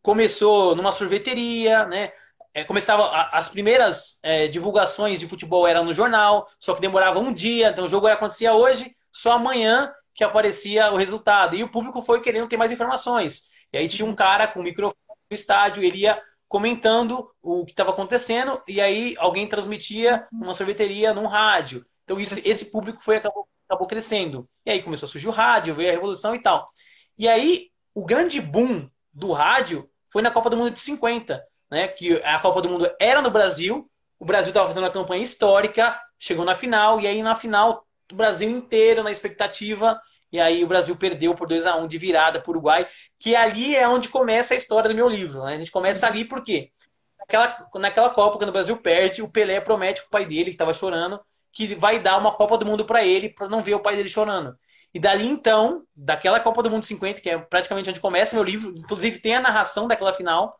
começou numa sorveteria, né? É, começava as primeiras é, divulgações de futebol eram no jornal, só que demorava um dia, então o jogo acontecia hoje, só amanhã que aparecia o resultado. E o público foi querendo ter mais informações. E aí tinha um cara com o microfone no estádio, ele ia comentando o que estava acontecendo, e aí alguém transmitia uma sorveteria num rádio. Então isso, esse público foi acabou, acabou crescendo. E aí começou a surgir o rádio, veio a revolução e tal. E aí o grande boom do rádio foi na Copa do Mundo de 50, né? Que a Copa do Mundo era no Brasil, o Brasil estava fazendo uma campanha histórica, chegou na final, e aí na final o Brasil inteiro na expectativa e aí o Brasil perdeu por 2 a 1 de virada para o Uruguai, que ali é onde começa a história do meu livro. Né? A gente começa ali porque naquela, naquela Copa, quando o Brasil perde, o Pelé promete para o pai dele, que estava chorando, que vai dar uma Copa do Mundo para ele, para não ver o pai dele chorando. E dali então, daquela Copa do Mundo 50, que é praticamente onde começa meu livro, inclusive tem a narração daquela final,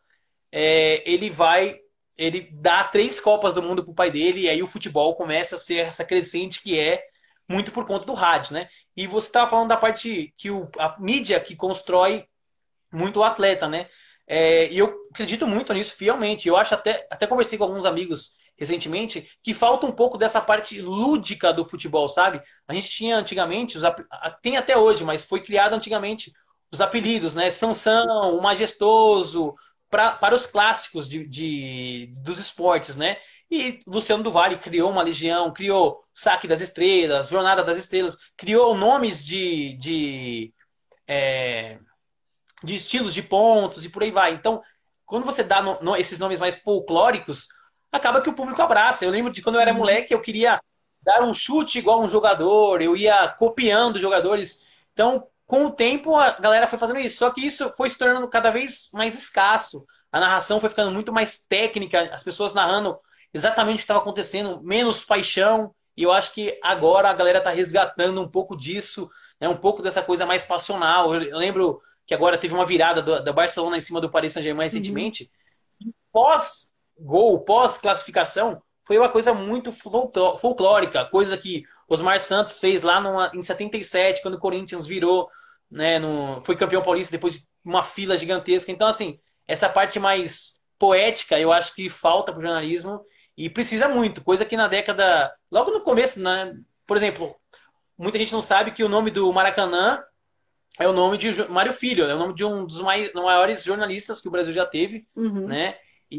é, ele vai, ele dá três Copas do Mundo pro pai dele, e aí o futebol começa a ser essa crescente que é muito por conta do rádio, né? E você estava falando da parte que o, a mídia que constrói muito o atleta, né? É, e eu acredito muito nisso fielmente. Eu acho até, até conversei com alguns amigos recentemente que falta um pouco dessa parte lúdica do futebol, sabe? A gente tinha antigamente, os, tem até hoje, mas foi criado antigamente os apelidos, né? Sansão, o Majestoso, pra, para os clássicos de, de, dos esportes, né? E Luciano do criou uma legião, criou Saque das Estrelas, Jornada das Estrelas, criou nomes de, de, é, de estilos de pontos e por aí vai. Então, quando você dá no, no, esses nomes mais folclóricos, acaba que o público abraça. Eu lembro de quando eu era uhum. moleque, eu queria dar um chute igual um jogador, eu ia copiando jogadores. Então, com o tempo, a galera foi fazendo isso. Só que isso foi se tornando cada vez mais escasso. A narração foi ficando muito mais técnica, as pessoas narrando exatamente o que estava acontecendo, menos paixão. E eu acho que agora a galera está resgatando um pouco disso, né, um pouco dessa coisa mais passional. Eu lembro que agora teve uma virada da Barcelona em cima do Paris Saint-Germain uhum. recentemente. Uhum. Pós-gol, pós-classificação, foi uma coisa muito folclórica, coisa que Osmar Santos fez lá numa, em 77, quando o Corinthians virou, né, no, foi campeão paulista depois de uma fila gigantesca. Então, assim, essa parte mais poética eu acho que falta para o jornalismo e precisa muito, coisa que na década. Logo no começo, né? Por exemplo, muita gente não sabe que o nome do Maracanã é o nome de Mário Filho, é o nome de um dos maiores jornalistas que o Brasil já teve, uhum. né? E,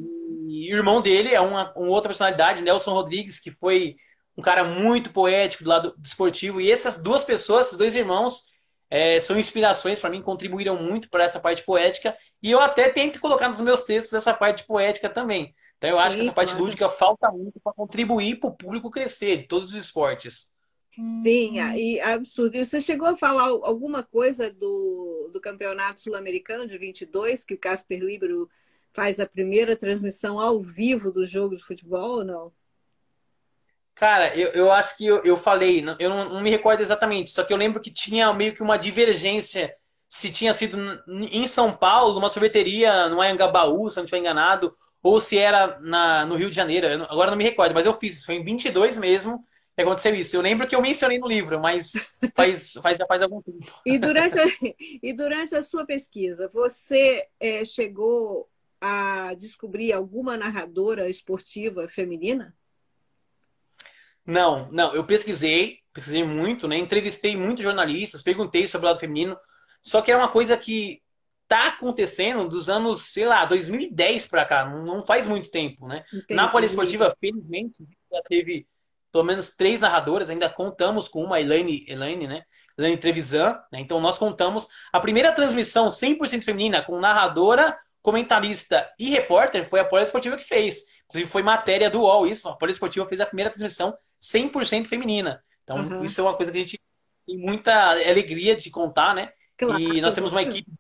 e, o irmão dele é uma, uma, outra personalidade, Nelson Rodrigues, que foi um cara muito poético do lado esportivo. E essas duas pessoas, esses dois irmãos, é, são inspirações para mim, contribuíram muito para essa parte poética. E eu até tento colocar nos meus textos essa parte poética também. Então eu acho Sim, que essa parte lúdica falta muito para contribuir para o público crescer de todos os esportes. Sim, e absurdo. E você chegou a falar alguma coisa do, do Campeonato Sul-Americano de 22, que o Casper Libero faz a primeira transmissão ao vivo do jogo de futebol ou não? Cara, eu, eu acho que eu, eu falei, eu não, não me recordo exatamente, só que eu lembro que tinha meio que uma divergência se tinha sido em São Paulo, numa sorveteria, no Anhangabaú, se eu não estiver enganado, ou se era na, no Rio de Janeiro. Eu, agora não me recordo, mas eu fiz. Foi em 22 mesmo que aconteceu isso. Eu lembro que eu mencionei no livro, mas faz, faz, já faz algum tempo. E durante a, e durante a sua pesquisa, você é, chegou a descobrir alguma narradora esportiva feminina? Não, não. Eu pesquisei, pesquisei muito, né? Entrevistei muitos jornalistas, perguntei sobre o lado feminino. Só que é uma coisa que tá acontecendo dos anos, sei lá, 2010 para cá, não, faz muito tempo, né? Entendi. Na Poliesportiva, felizmente, já teve pelo menos três narradoras, ainda contamos com uma, Elaine, Elaine, né? Elaine Trevisan, né? Então nós contamos a primeira transmissão 100% feminina com narradora, comentarista e repórter foi a Poliesportiva que fez. Inclusive foi matéria do UOL isso, a Poliesportiva fez a primeira transmissão 100% feminina. Então uhum. isso é uma coisa que a gente tem muita alegria de contar, né? Claro. E nós temos uma equipe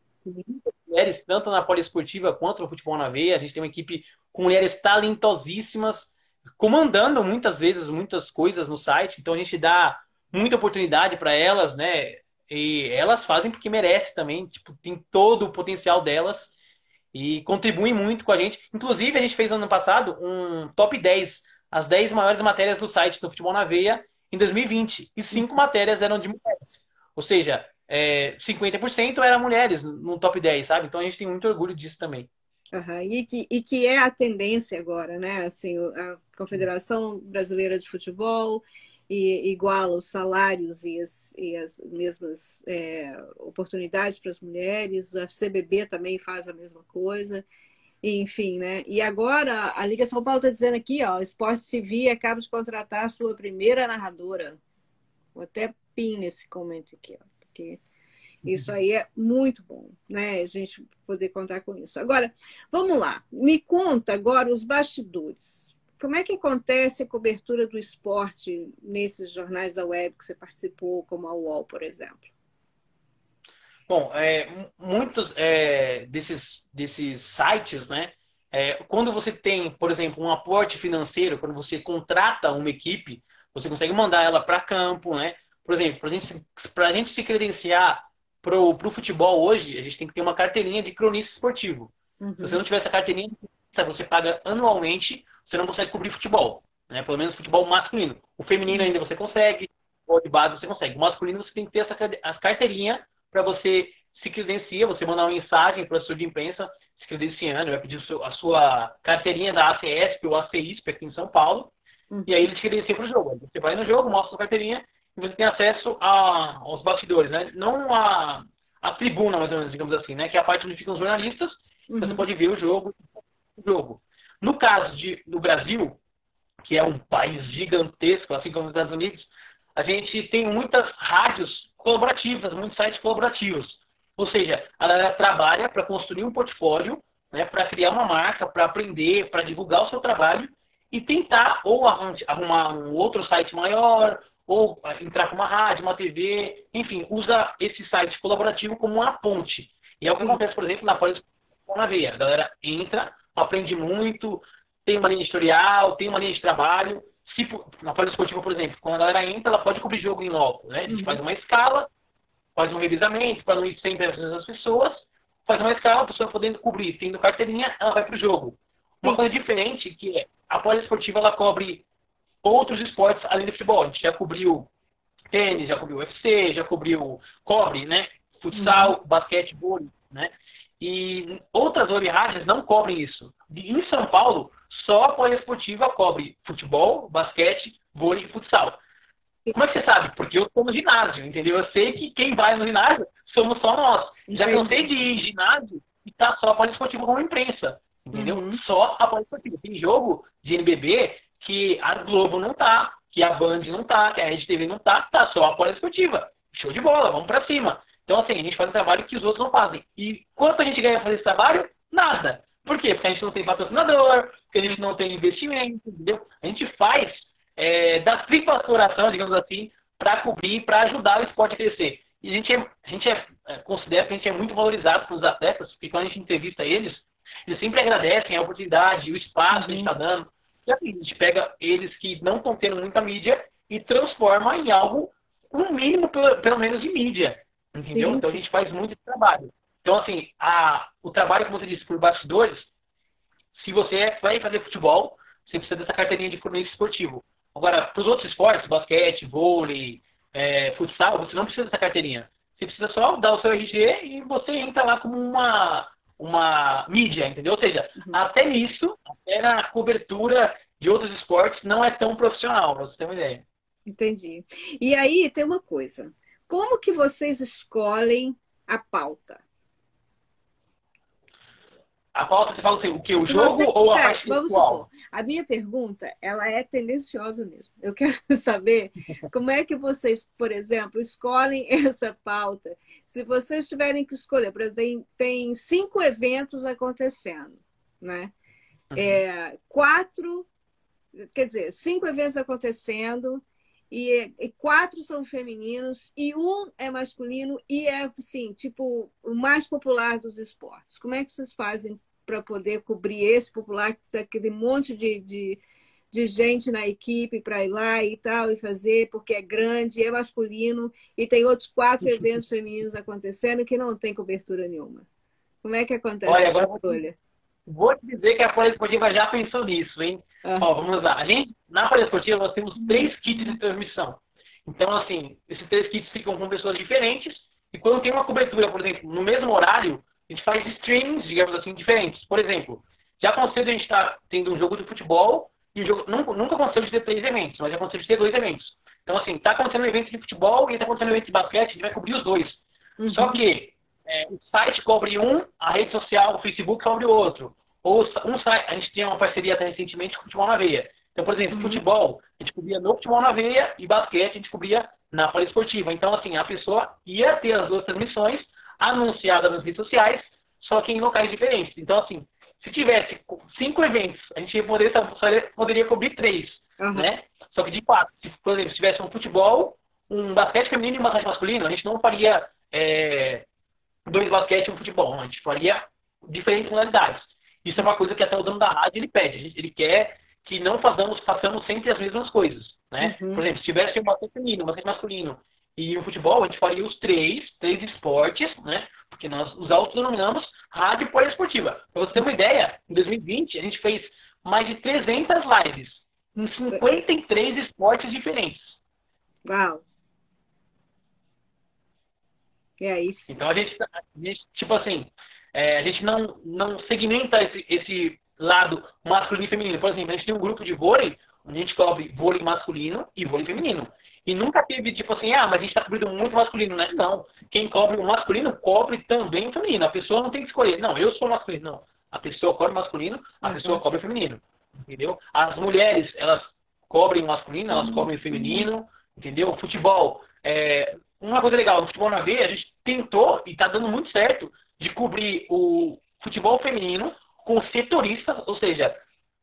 mulheres, tanto na poliesportiva quanto no futebol na veia. A gente tem uma equipe com mulheres talentosíssimas, comandando muitas vezes muitas coisas no site. Então a gente dá muita oportunidade para elas, né? E elas fazem porque merecem também, tipo, tem todo o potencial delas e contribuem muito com a gente. Inclusive, a gente fez ano passado um top 10, as 10 maiores matérias do site do Futebol na Veia em 2020. E cinco matérias eram de mulheres. Ou seja, é, 50% eram mulheres no top 10, sabe? Então a gente tem muito orgulho disso também. Uhum. E, que, e que é a tendência agora, né? Assim, a Confederação Brasileira de Futebol e iguala os salários e as, e as mesmas é, oportunidades para as mulheres, a CBB também faz a mesma coisa, enfim, né? E agora a Liga São Paulo está dizendo aqui, ó, o Esporte TV acaba de contratar a sua primeira narradora. Vou até pin nesse comentário aqui, ó, porque isso aí é muito bom, né? A gente poder contar com isso. Agora, vamos lá. Me conta agora os bastidores. Como é que acontece a cobertura do esporte nesses jornais da web que você participou, como a UOL, por exemplo? Bom, é, muitos é, desses, desses sites, né? É, quando você tem, por exemplo, um aporte financeiro, quando você contrata uma equipe, você consegue mandar ela para campo, né? Por exemplo, para gente, a gente se credenciar para o futebol hoje, a gente tem que ter uma carteirinha de cronista esportivo. Uhum. Se você não tiver essa carteirinha, você paga anualmente você não consegue cobrir futebol. Né? Pelo menos futebol masculino. O feminino ainda você consegue, o de base você consegue. O masculino você tem que ter essa a carteirinha para você se credenciar, você mandar uma mensagem para o assessor de imprensa se credenciando, vai pedir a sua carteirinha da ACSP ou ACISP aqui em São Paulo, uhum. e aí ele te credencia para o jogo. Você vai no jogo, mostra a sua carteirinha e você tem acesso a, aos bastidores, né? Não a, a tribuna, mais ou menos, digamos assim, né? Que é a parte onde ficam os jornalistas, uhum. você pode ver o jogo, o jogo. No caso de, do Brasil, que é um país gigantesco, assim como os Estados Unidos, a gente tem muitas rádios colaborativas, muitos sites colaborativos. Ou seja, a galera trabalha para construir um portfólio, né, para criar uma marca, para aprender, para divulgar o seu trabalho e tentar ou arrumar um outro site maior, ou entrar com uma rádio, uma TV, enfim, usa esse site colaborativo como uma ponte. E é o que acontece, por exemplo, na Folha na Veia. A galera entra, aprende muito, tem uma linha editorial, tem uma linha de trabalho. Se, na Folha Esportiva, por exemplo, quando a galera entra, ela pode cobrir jogo em loco. Né? A gente uhum. faz uma escala, faz um revisamento para não ir sempre as pessoas, faz uma escala, a pessoa podendo cobrir, tendo carteirinha, ela vai para o jogo. Uma coisa diferente que é, a Folha Esportiva ela cobre outros esportes além do futebol. A gente já cobriu tênis, já cobriu UFC, já cobriu cobre, né? Futsal, uhum. basquete, vôlei, né? E outras rádios não cobrem isso. Em São Paulo, só a Poliesportiva cobre futebol, basquete, vôlei e futsal. Como é que você sabe? Porque eu estou no ginásio, entendeu? Eu sei que quem vai no ginásio somos só nós. Já cansei de ir em ginásio e tá só a Poliesportiva como imprensa, entendeu? Uhum. Só a Poliesportiva. Tem jogo de NBB que a Globo não tá, que a Band não tá, que a Rede TV não tá, tá só a Poliesportiva. Show de bola, vamos para cima. Então, assim, a gente faz um trabalho que os outros não fazem. E quanto a gente ganha fazer esse trabalho? Nada. Por quê? Porque a gente não tem patrocinador, porque a gente não tem investimento, entendeu? A gente faz é, da tripla coração, digamos assim, para cobrir, para ajudar o esporte a crescer. E a gente, é, a gente é, é, considera que a gente é muito valorizado pelos atletas, porque quando a gente entrevista eles, eles sempre agradecem a oportunidade, o espaço que a gente está dando. E assim, a gente pega eles que não estão tendo muita mídia e transforma em algo, um mínimo, pelo, pelo menos, de mídia. Entendeu? Sim, então a gente faz muito trabalho. Então, assim, a, o trabalho, como você disse, por bastidores, se você vai fazer futebol, você precisa dessa carteirinha de cronista esportivo. Agora, para os outros esportes, basquete, vôlei, é, futsal, você não precisa dessa carteirinha. Você precisa só dar o seu RG e você entra lá como uma, uma mídia, entendeu? Ou seja, uhum. até nisso, até na cobertura de outros esportes, não é tão profissional, para você ter uma ideia. Entendi. E aí tem uma coisa. Como que vocês escolhem a pauta? A pauta, você fala assim, o que? O jogo você, ou a parte Vamos supor, a minha pergunta, ela é tendenciosa mesmo. Eu quero saber como é que vocês, por exemplo, escolhem essa pauta. Se vocês tiverem que escolher, por exemplo, tem, tem cinco eventos acontecendo, né? Uhum. É, quatro, quer dizer, cinco eventos acontecendo e, e, quatro são femininos e um é masculino e é assim, tipo, o mais popular dos esportes. Como é que vocês fazem para poder cobrir esse popular, aquele monte de, de, de gente na equipe para ir lá e tal, e fazer, porque é grande, é masculino, e tem outros quatro eventos femininos acontecendo que não tem cobertura nenhuma. Como é que acontece Olha, essa escolha? Vou te dizer que a Folha Esportiva já pensou nisso, hein? Ah. Ó, vamos lá. A gente, na Folha Esportiva, nós temos três kits de transmissão. Então, assim, esses três kits ficam com pessoas diferentes. E quando tem uma cobertura, por exemplo, no mesmo horário, a gente faz streams, digamos assim, diferentes. Por exemplo, já aconteceu de a gente estar tendo um jogo de futebol e um jogo. Nunca, nunca aconteceu de ter três eventos, mas já aconteceu de ter dois eventos. Então, assim, está acontecendo um evento de futebol e está acontecendo um evento de basquete, a gente vai cobrir os dois. Uhum. Só que é, o site cobre um, a rede social, o Facebook cobre o outro. Ou um a gente tinha uma parceria até recentemente com o Futebol na Veia. Então, por exemplo, uhum. futebol, a gente cobria no Futebol na Veia e basquete a gente cobria na Folha Esportiva. Então, assim, a pessoa ia ter as duas transmissões anunciadas nas redes sociais, só que em locais diferentes. Então, assim, se tivesse cinco eventos, a gente poderia, poderia cobrir três, uhum. né? Só que de quatro. Se, por exemplo, se tivesse um futebol, um basquete feminino e um basquete masculino, a gente não faria é, dois basquete e um futebol. A gente faria diferentes modalidades. Isso é uma coisa que até o dono da rádio ele pede. Ele quer que não façamos, façamos sempre as mesmas coisas. Né? Uhum. Por exemplo, se tivesse um basquete feminino, um basquete masculino e o um futebol, a gente faria os três, três esportes, né? Porque nós os autodenominamos rádio poliesportiva. Para você ter uma ideia, em 2020 a gente fez mais de 300 lives em 53 esportes diferentes. Uau! É isso. Então a gente, a gente tipo assim, é, a gente não, não segmenta esse, esse lado masculino e feminino. Por exemplo, a gente tem um grupo de vôlei, onde a gente cobre vôlei masculino e vôlei feminino. E nunca teve tipo assim, ah, mas a gente está cobrindo muito masculino, né? Não. Quem cobre o masculino, cobre também o feminino. A pessoa não tem que escolher. Não, eu sou masculino. Não. A pessoa cobre masculino, a uhum. pessoa cobre feminino. Entendeu? As mulheres, elas cobrem o masculino, elas uhum. cobrem o feminino. Entendeu? Futebol. É... Uma coisa legal, no futebol na veia, a gente tentou, e está dando muito certo, de cobrir o futebol feminino com setoristas, ou seja,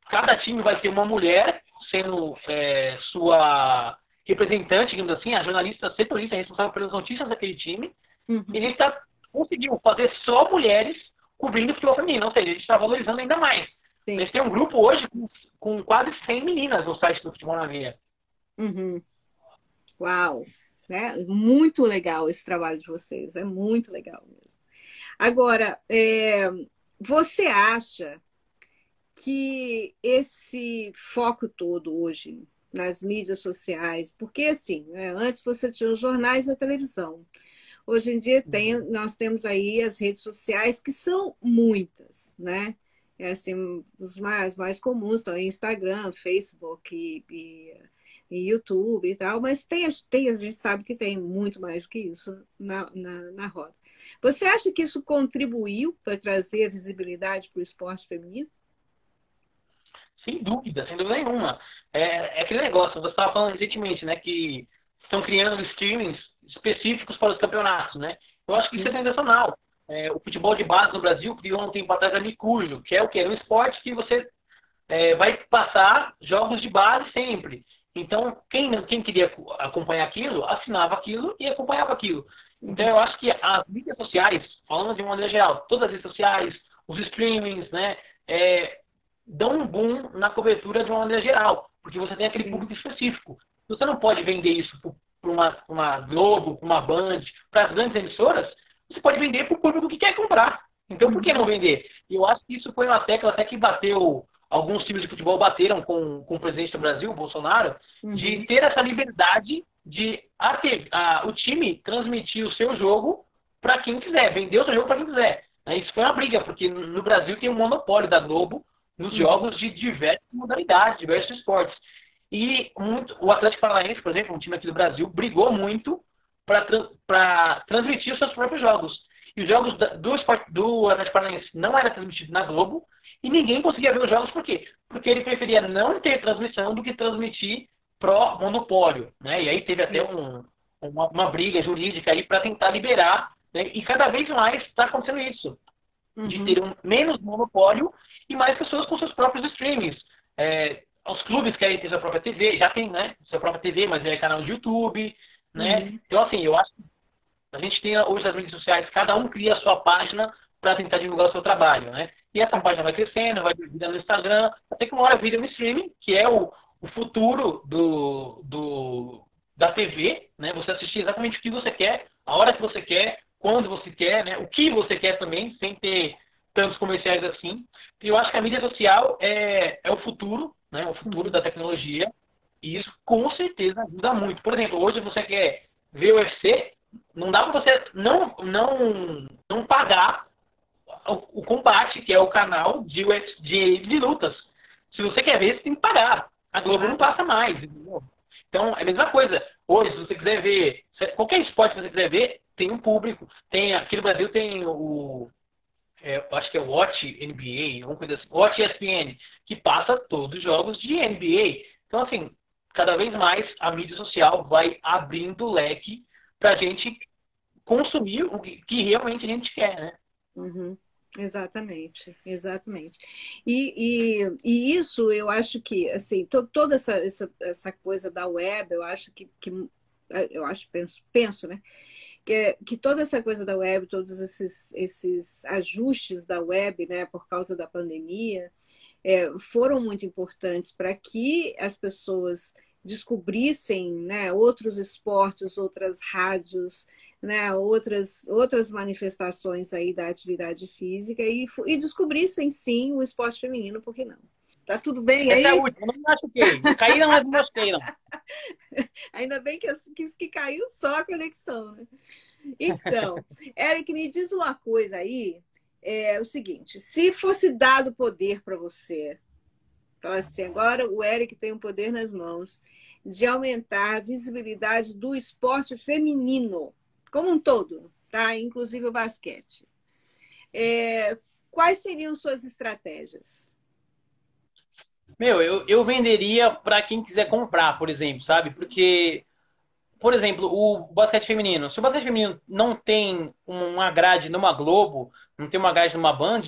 cada time vai ter uma mulher sendo é, sua representante, digamos assim, a jornalista setorista responsável pelas notícias daquele time. Uhum. E a gente tá, conseguiu fazer só mulheres cobrindo o futebol feminino, ou seja, a gente está valorizando ainda mais. Sim. A gente tem um grupo hoje com, com, quase 100 meninas no site do Futebol na Veia. Uhum. Uau! Né? Muito legal esse trabalho de vocês, é muito legal mesmo. Agora, é, você acha que esse foco todo hoje nas mídias sociais, porque assim, né, antes você tinha os jornais e a televisão. Hoje em dia tem, uhum. nós temos aí as redes sociais, que são muitas, né? É assim, os mais, mais comuns estão Instagram, Facebook e, e em YouTube e tal, mas tem, tem, a gente sabe que tem muito mais do que isso na, na, na roda. Você acha que isso contribuiu para trazer visibilidade para o esporte feminino? Sem dúvida, sem dúvida nenhuma. É, é aquele negócio, você estava falando recentemente, né, que estão criando streamings específicos para os campeonatos, né? Eu acho que isso é sensacional. É, o futebol de base no Brasil criou um tempo atrás a Micujo, que é o que? É um esporte que você é, vai passar jogos de base sempre. Então, quem, quem queria acompanhar aquilo, assinava aquilo e acompanhava aquilo. Então, eu acho que as mídias sociais, falando de uma maneira geral, todas as redes sociais, os streamings, né, é, dão um boom na cobertura de uma maneira geral, porque você tem aquele público específico. Você não pode vender isso para uma, uma Globo, para uma Band, para as grandes emissoras, você pode vender para o público que quer comprar. Então, por que não vender? E eu acho que isso foi uma tecla até que bateu alguns times de futebol bateram com, com o presidente do Brasil, Bolsonaro, uhum. de ter essa liberdade de a, a, o time transmitir o seu jogo para quem quiser, vender o seu jogo para quem quiser. Né, isso foi uma briga, porque no Brasil tem um monopólio da Globo nos uhum. jogos de diversas modalidades, diversos esportes. E muito, o Atlético Paranaense, por exemplo, um time aqui do Brasil, brigou muito para transmitir os seus próprios jogos. E os jogos do, do Atlético Paranaense não eram transmitidos na Globo, e ninguém conseguia ver os jogos, por quê? Porque ele preferia não ter transmissão do que transmitir pro monopólio. Né? E aí teve até um, uma, uma, briga jurídica aí para tentar liberar. Né? E cada vez mais está acontecendo isso. Uhum. De ter um, menos monopólio e mais pessoas com seus próprios streamings. É, os clubes querem ter sua própria TV, já tem, né? Sua própria TV, mas é canal de YouTube, né? Uhum. Então, assim, eu acho que a gente tem hoje nas redes sociais, cada um cria a sua página para tentar divulgar o seu trabalho, né? E essa página vai crescendo, vai vir no Instagram, até que uma hora vira no streaming, que é o, o futuro do, do, da TV, né? Você assistir exatamente o que você quer, a hora que você quer, quando você quer, né? O que você quer também, sem ter tantos comerciais assim. E eu acho que a mídia social é, é o futuro, né? O futuro da tecnologia. E isso com certeza ajuda muito. Por exemplo, hoje você quer ver o UFC, não dá para você não, não, não pagar o, o, combate, que é o canal de, de, de lutas. Se você quer ver, você tem que pagar. A Globo não passa mais. Entendeu? Então, é a mesma coisa. Hoje, se você quiser ver, qualquer esporte que você quiser ver, tem um público. Tem, aqui no Brasil tem o. É, acho que é o Watch NBA, alguma coisa assim. Watch ESPN, que passa todos os jogos de NBA. Então, assim, cada vez mais a mídia social vai abrindo o leque para a gente consumir o que realmente a gente quer, né? Uhum. Exatamente, exatamente. E, e, e, isso eu acho que, assim, to, toda essa, essa, essa coisa da web, eu acho que, que eu acho, penso, penso, né? Que, que toda essa coisa da web, todos esses, esses ajustes da web, né, por causa da pandemia, é, foram muito importantes para que as pessoas descobrissem né, outros esportes, outras rádios, né, outras, outras manifestações aí da atividade física e, e descobrissem sim o esporte feminino, por que não? Tá tudo bem Essa aí? é a última, não me machuquei. Não mas não machuquei, Ainda bem que, que, que caiu só a conexão, né? Então, Eric, me diz uma coisa aí. É o seguinte, se fosse dado poder para você, então assim, agora o Eric tem o poder nas mãos de aumentar a visibilidade do esporte feminino como um todo, tá? Inclusive o basquete. É, quais seriam suas estratégias? Meu, eu, eu venderia para quem quiser comprar, por exemplo, sabe? Porque, por exemplo, o basquete feminino. Se o basquete feminino não tem uma grade numa Globo, não tem uma grade numa Band,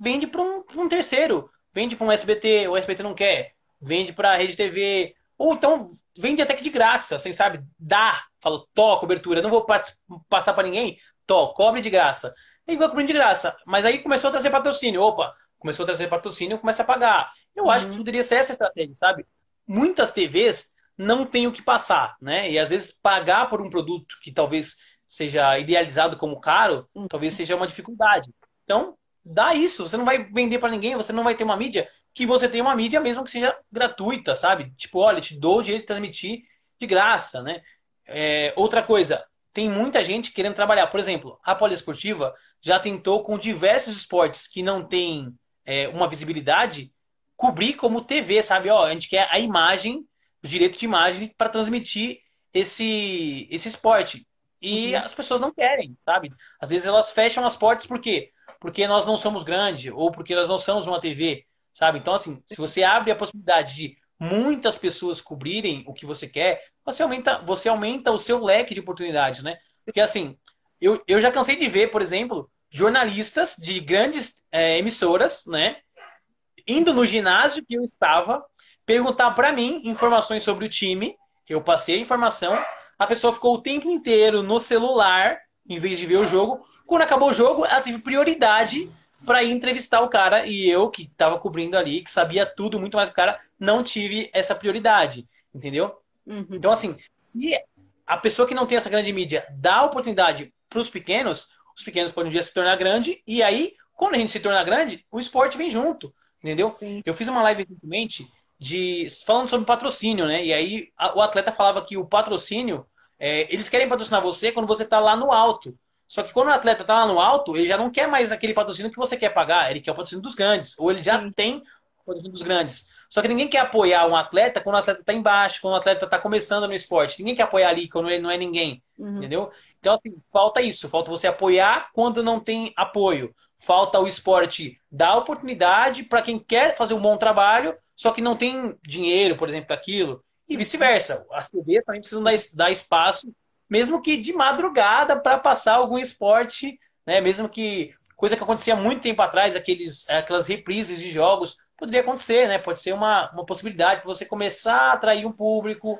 vende para um, um, terceiro. Vende para um SBT, o SBT não quer. Vende para a Rede TV. Ou então vende até que de graça, assim, sabe? Dá Falo, to, cobertura, não vou passar para ninguém, to, cobre de graça. E vai cobrindo de graça. Mas aí começou a trazer patrocínio. Opa, começou a trazer patrocínio, começa a pagar. Eu uhum. acho que poderia ser essa estratégia, sabe? Muitas TVs não têm o que passar, né? E às vezes pagar por um produto que talvez seja idealizado como caro, uhum. talvez seja uma dificuldade. Então, dá isso. Você não vai vender para ninguém, você não vai ter uma mídia que você tenha uma mídia mesmo que seja gratuita, sabe? Tipo, olha, te dou o direito de transmitir de graça, né? É, outra coisa, tem muita gente querendo trabalhar. Por exemplo, a poliesportiva já tentou com diversos esportes que não tem é, uma visibilidade cobrir como TV, sabe? Ó, a gente quer a imagem, o direito de imagem para transmitir esse, esse esporte. E uhum. as pessoas não querem, sabe? Às vezes elas fecham as portas por quê? Porque nós não somos grandes ou porque nós não somos uma TV, sabe? Então, assim, se você abre a possibilidade de muitas pessoas cobrirem o que você quer, você aumenta, você aumenta o seu leque de oportunidades, né? Porque assim, eu, eu já cansei de ver, por exemplo, jornalistas de grandes é, emissoras, né? Indo no ginásio que eu estava, perguntar para mim informações sobre o time, eu passei a informação, a pessoa ficou o tempo inteiro no celular, em vez de ver o jogo. Quando acabou o jogo, ela teve prioridade para entrevistar o cara e eu, que estava cobrindo ali, que sabia tudo muito mais do cara, não tive essa prioridade, entendeu? Uhum. Então, assim, se a pessoa que não tem essa grande mídia dá oportunidade para os pequenos, os pequenos podem um dia se tornar grande, e aí, quando a gente se tornar grande, o esporte vem junto, entendeu? Sim. Eu fiz uma live recentemente de falando sobre patrocínio, né? E aí a, o atleta falava que o patrocínio, é, eles querem patrocinar você quando você está lá no alto. Só que quando o atleta está lá no alto, ele já não quer mais aquele patrocínio que você quer pagar, ele quer o patrocínio dos grandes, ou ele já Sim. tem o patrocínio dos grandes. Só que ninguém quer apoiar um atleta quando o atleta está embaixo, quando o atleta está começando no esporte. Ninguém quer apoiar ali quando ele não é ninguém. Uhum. Entendeu? Então, assim, falta isso. Falta você apoiar quando não tem apoio. Falta o esporte dar oportunidade para quem quer fazer um bom trabalho, só que não tem dinheiro, por exemplo, para aquilo. E vice-versa. As TVs também precisam dar, dar espaço, mesmo que de madrugada, para passar algum esporte, né? Mesmo que coisa que acontecia muito tempo atrás, aqueles, aquelas reprises de jogos poderia acontecer, né? Pode ser uma, uma possibilidade para você começar a atrair um público,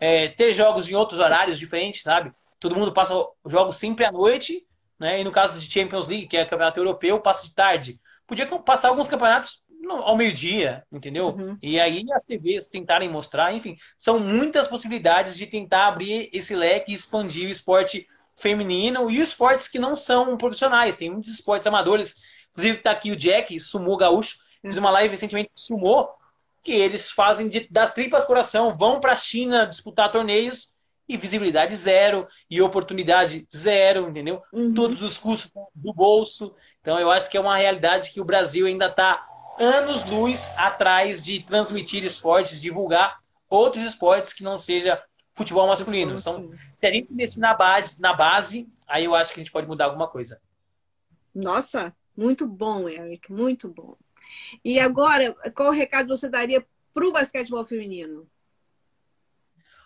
é, ter jogos em outros horários diferentes, sabe? Todo mundo passa jogos sempre à noite, né? E no caso de Champions League, que é campeonato europeu, passa de tarde. Podia passar alguns campeonatos ao meio-dia, entendeu? Uhum. E aí as TVs tentarem mostrar, enfim, são muitas possibilidades de tentar abrir esse leque e expandir o esporte feminino e os esportes que não são profissionais. Tem muitos esportes amadores. Inclusive está aqui o Jack, Sumo Gaúcho, fiz uma live recentemente de Sumo, que eles fazem de, das tripas coração, vão para a China disputar torneios e visibilidade zero e oportunidade zero, entendeu? Uhum. Todos os custos do bolso. Então eu acho que é uma realidade que o Brasil ainda está anos-luz atrás de transmitir esportes, divulgar outros esportes que não seja futebol masculino. Então, se a gente investir na base, na base, aí eu acho que a gente pode mudar alguma coisa. Nossa, muito bom, Eric, muito bom. E agora, qual recado você daria para o basquetebol feminino?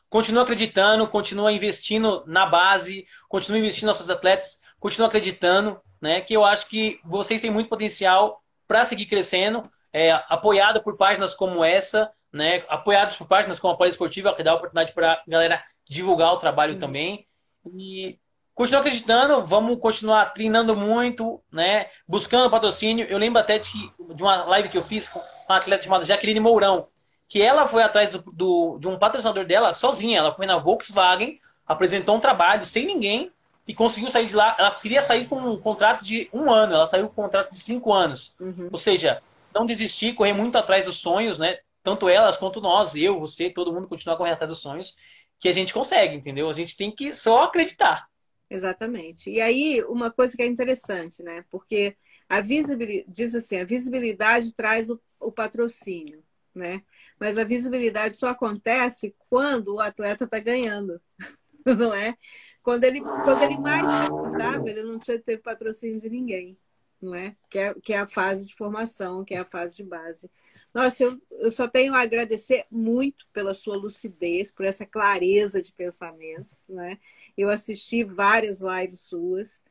Continua acreditando, continua investindo na base, continua investindo nos seus atletas, continua acreditando, né? Que eu acho que vocês têm muito potencial para seguir crescendo, é, apoiado por páginas como essa, né? Apoiados por páginas como a Poliesportiva, que dá oportunidade para a galera divulgar o trabalho uhum. também. E continuar acreditando, vamos continuar treinando muito, né? Buscando patrocínio. Eu lembro até de, de uma live que eu fiz com uma atleta chamada Jaqueline Mourão, que ela foi atrás do, do, de um patrocinador dela sozinha. Ela foi na Volkswagen, apresentou um trabalho sem ninguém e conseguiu sair de lá. Ela queria sair com um contrato de um ano, ela saiu com um contrato de cinco anos. Uhum. Ou seja, não desistir, correr muito atrás dos sonhos, né? Tanto elas quanto nós, eu, você, todo mundo continuar correndo atrás dos sonhos, que a gente consegue, entendeu? A gente tem que só acreditar. Exatamente. E aí, uma coisa que é interessante, né? Porque a visibilidade, diz assim, a visibilidade traz o, o patrocínio, né? Mas a visibilidade só acontece quando o atleta está ganhando, não é? Quando ele, quando ele mais precisava, ele não tinha teve patrocínio de ninguém não é? Que, é? que é a fase de formação, que é a fase de base. Nossa, eu, eu só tenho a agradecer muito pela sua lucidez, por essa clareza de pensamento, né? Eu assisti várias lives suas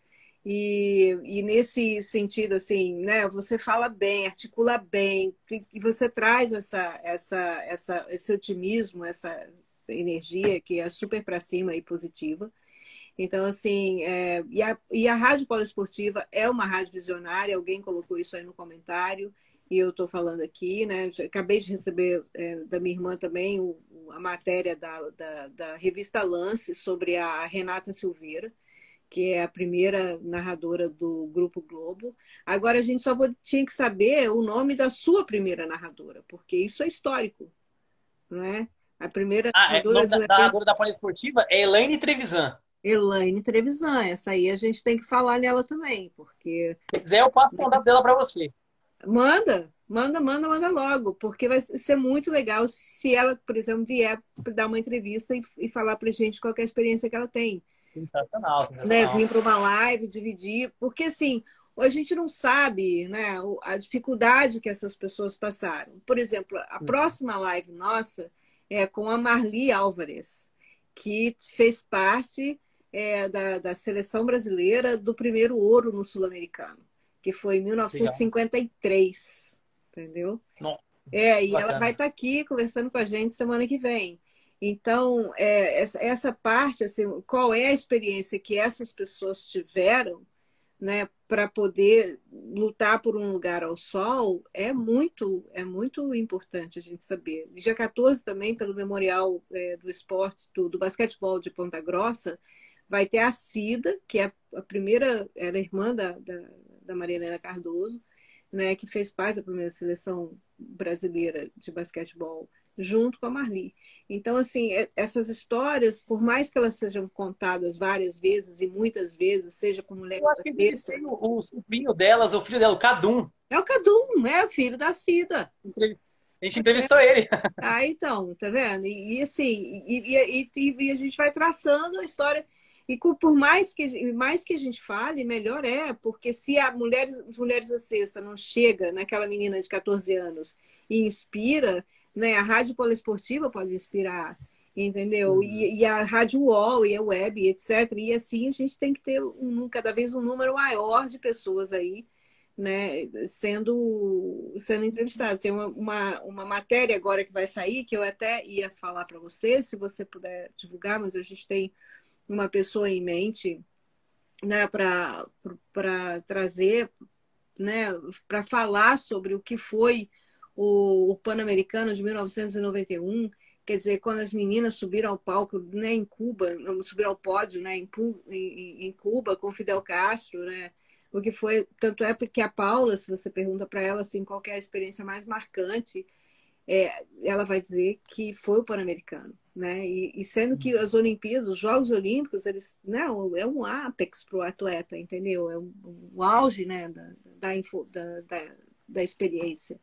e, e nesse sentido, assim, né? Você fala bem, articula bem e você traz essa, essa, essa, esse otimismo, essa energia que é super para cima e positiva. Então, assim, é, e, a, e a Rádio Poliesportiva é uma rádio visionária, alguém colocou isso aí no comentário, e eu estou falando aqui, né? acabei de receber é, da minha irmã também o, a matéria da, da, da, revista Lance sobre a Renata Silveira, que é a primeira narradora do Grupo Globo. Agora a gente só tinha que saber o nome da sua primeira narradora, porque isso é histórico, não é? A primeira ah, é, narradora, é, da, narradora da Poliesportiva é Elaine Trevisan. Elaine Trevisan, essa aí a gente tem que falar nela também, porque. Se quiser, eu passo o contato dela para você. Manda, manda, manda, manda logo, porque vai ser muito legal se ela, por exemplo, vier dar uma entrevista e, e falar para gente qual é a experiência que ela tem. Sensacional, sensacional. Né? Vir para uma live, dividir, porque assim, a gente não sabe né, a dificuldade que essas pessoas passaram. Por exemplo, a hum. próxima live nossa é com a Marli Álvares, que fez parte é, da, da seleção brasileira do primeiro ouro no Sul-Americano, que foi em 1953. Legal. Entendeu? Nossa, é, e ela vai estar tá aqui conversando com a gente semana que vem. Então, é, essa, essa parte, assim, qual é a experiência que essas pessoas tiveram né, para poder lutar por um lugar ao sol é muito é muito importante a gente saber. Dia 14 também, pelo Memorial é, do Esporte, do, do Basquetebol de Ponta Grossa, vai ter a Cida, que é a primeira, era irmã da, da, da Maria Helena Cardoso, né, que fez parte da primeira seleção brasileira de basquetebol junto com a Marli. Então, assim, é, essas histórias, por mais que elas sejam contadas várias vezes e muitas vezes, seja com mulher. Eu acho que texto, o, o sobrinho delas, o filho dela, o Cadum. É o Cadum, é o filho da Cida. A gente entrevistou ele. Ah, então, tá vendo? E, e assim, e, e, e, a gente vai traçando a história. E por mais que, mais que a gente fale, melhor é, porque se a Mulheres, Mulheres da Sexta não chega naquela menina de 14 anos e inspira, né? A rádio poliesportiva pode inspirar, entendeu? Uhum. E, e, a rádio UOL e a web, etc. E assim a gente tem que ter um, cada vez um número maior de pessoas aí né, sendo, sendo entrevistados. Tem uma, uma, uma, matéria agora que vai sair, que eu até ia falar para você, se você puder divulgar, mas a gente tem uma pessoa em mente né, para trazer, né, para falar sobre o que foi o, o Pan-Americano de 1991, quer dizer, quando as meninas subiram ao palco né, em Cuba, subiram ao pódio né, em, em, Cuba com Fidel Castro, né, o que foi, tanto é porque a Paula, se você pergunta para ela assim, qual é a experiência mais marcante, é, ela vai dizer que foi o Pan-Americano, né? E, e, sendo que as Olimpíadas, os Jogos Olímpicos, eles, não, é um apex para o atleta, entendeu? É um, um auge, né, da, da, info, da, da, da experiência.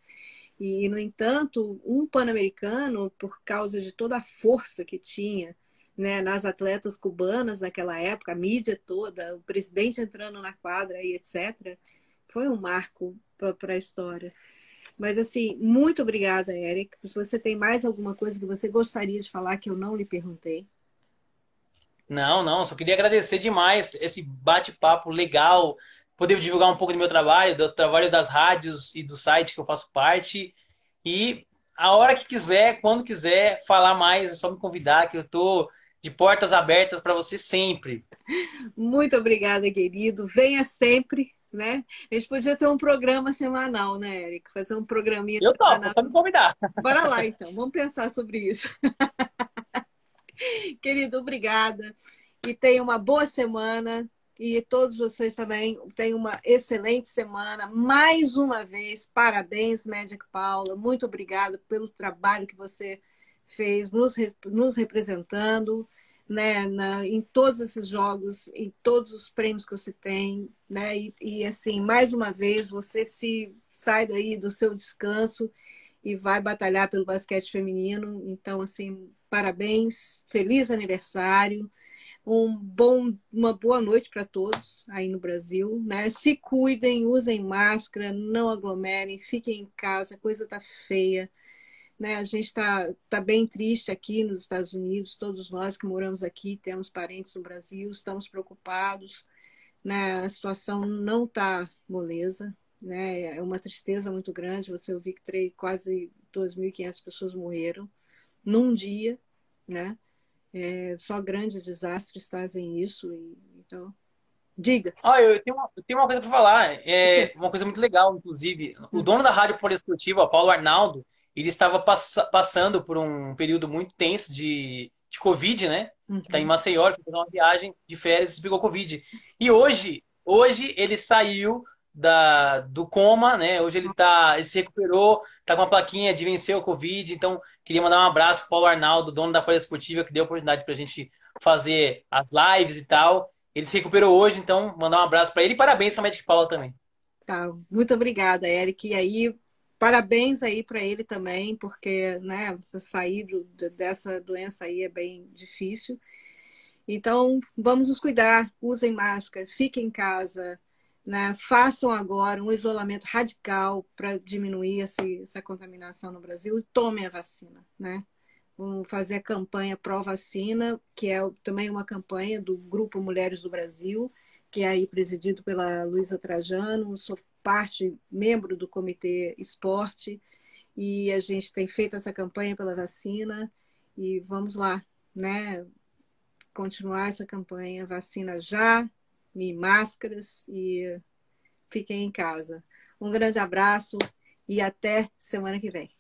E, no entanto, um Pan-Americano, por causa de toda a força que tinha, né, nas atletas cubanas naquela época, a mídia toda, o presidente entrando na quadra e etc., foi um marco para a história. Mas, assim, muito obrigada, Eric. Se você tem mais alguma coisa que você gostaria de falar que eu não lhe perguntei. Não, não, só queria agradecer demais esse bate-papo legal, poder divulgar um pouco do meu trabalho, do trabalho das rádios e do site que eu faço parte. E a hora que quiser, quando quiser falar mais, é só me convidar, que eu estou de portas abertas para você sempre. Muito obrigada, querido. Venha sempre, né? A gente podia ter um programa semanal, né, Eric? Fazer um programinha. Eu topo, na... só me convidar. Bora lá, então. Vamos pensar sobre isso. querido, obrigada. E tenha uma boa semana. E todos vocês também tenham uma excelente semana. Mais uma vez, parabéns, Magic Paula. Muito obrigada pelo trabalho que você fez nos, nos representando né, na, em todos esses jogos, em todos os prêmios que você tem, né? E, e, assim, mais uma vez, você se sai daí do seu descanso e vai batalhar pelo basquete feminino. Então, assim, parabéns, feliz aniversário. Um bom, uma boa noite para todos aí no Brasil. Né? Se cuidem, usem máscara, não aglomerem, fiquem em casa, a coisa tá feia. Né? A gente está tá bem triste aqui nos Estados Unidos, todos nós que moramos aqui, temos parentes no Brasil, estamos preocupados. Né? A situação não está moleza, né? é uma tristeza muito grande. Você ouviu que quase 2.500 pessoas morreram num dia, né? É, só grandes desastres fazem isso. E, então, diga. Ah, eu tenho uma, eu tenho uma coisa para falar. É uma coisa muito legal, inclusive. O dono da rádio poliesportiva, Paulo Arnaldo, ele estava pass passando por um período muito tenso de, de Covid, né? Uhum. Está em Maceió, foi fazer uma viagem de férias e pegou Covid. E hoje, hoje ele saiu da, do coma, né? Hoje ele tá, ele se recuperou, tá com uma plaquinha de vencer o Covid. Então, queria mandar um abraço pro Paulo Arnaldo, dono da Folha Esportiva, que deu a oportunidade para a gente fazer as lives e tal. Ele se recuperou hoje, então mandar um abraço para ele e parabéns para a Magic Paula também. Tá, muito obrigada, Eric. E aí, Parabéns aí para ele também, porque né, sair do, dessa doença aí é bem difícil. Então, vamos nos cuidar, usem máscara, fiquem em casa, né? façam agora um isolamento radical para diminuir essa, essa contaminação no Brasil e tomem a vacina. Né? Vamos fazer a campanha pró-vacina, que é também uma campanha do Grupo Mulheres do Brasil, que é aí presidido pela Luísa Trajano. Sou parte, membro do Comitê Esporte, e a gente tem feito essa campanha pela vacina e vamos lá, né? Continuar essa campanha, vacina já, e máscaras e fiquem em casa. Um grande abraço e até semana que vem.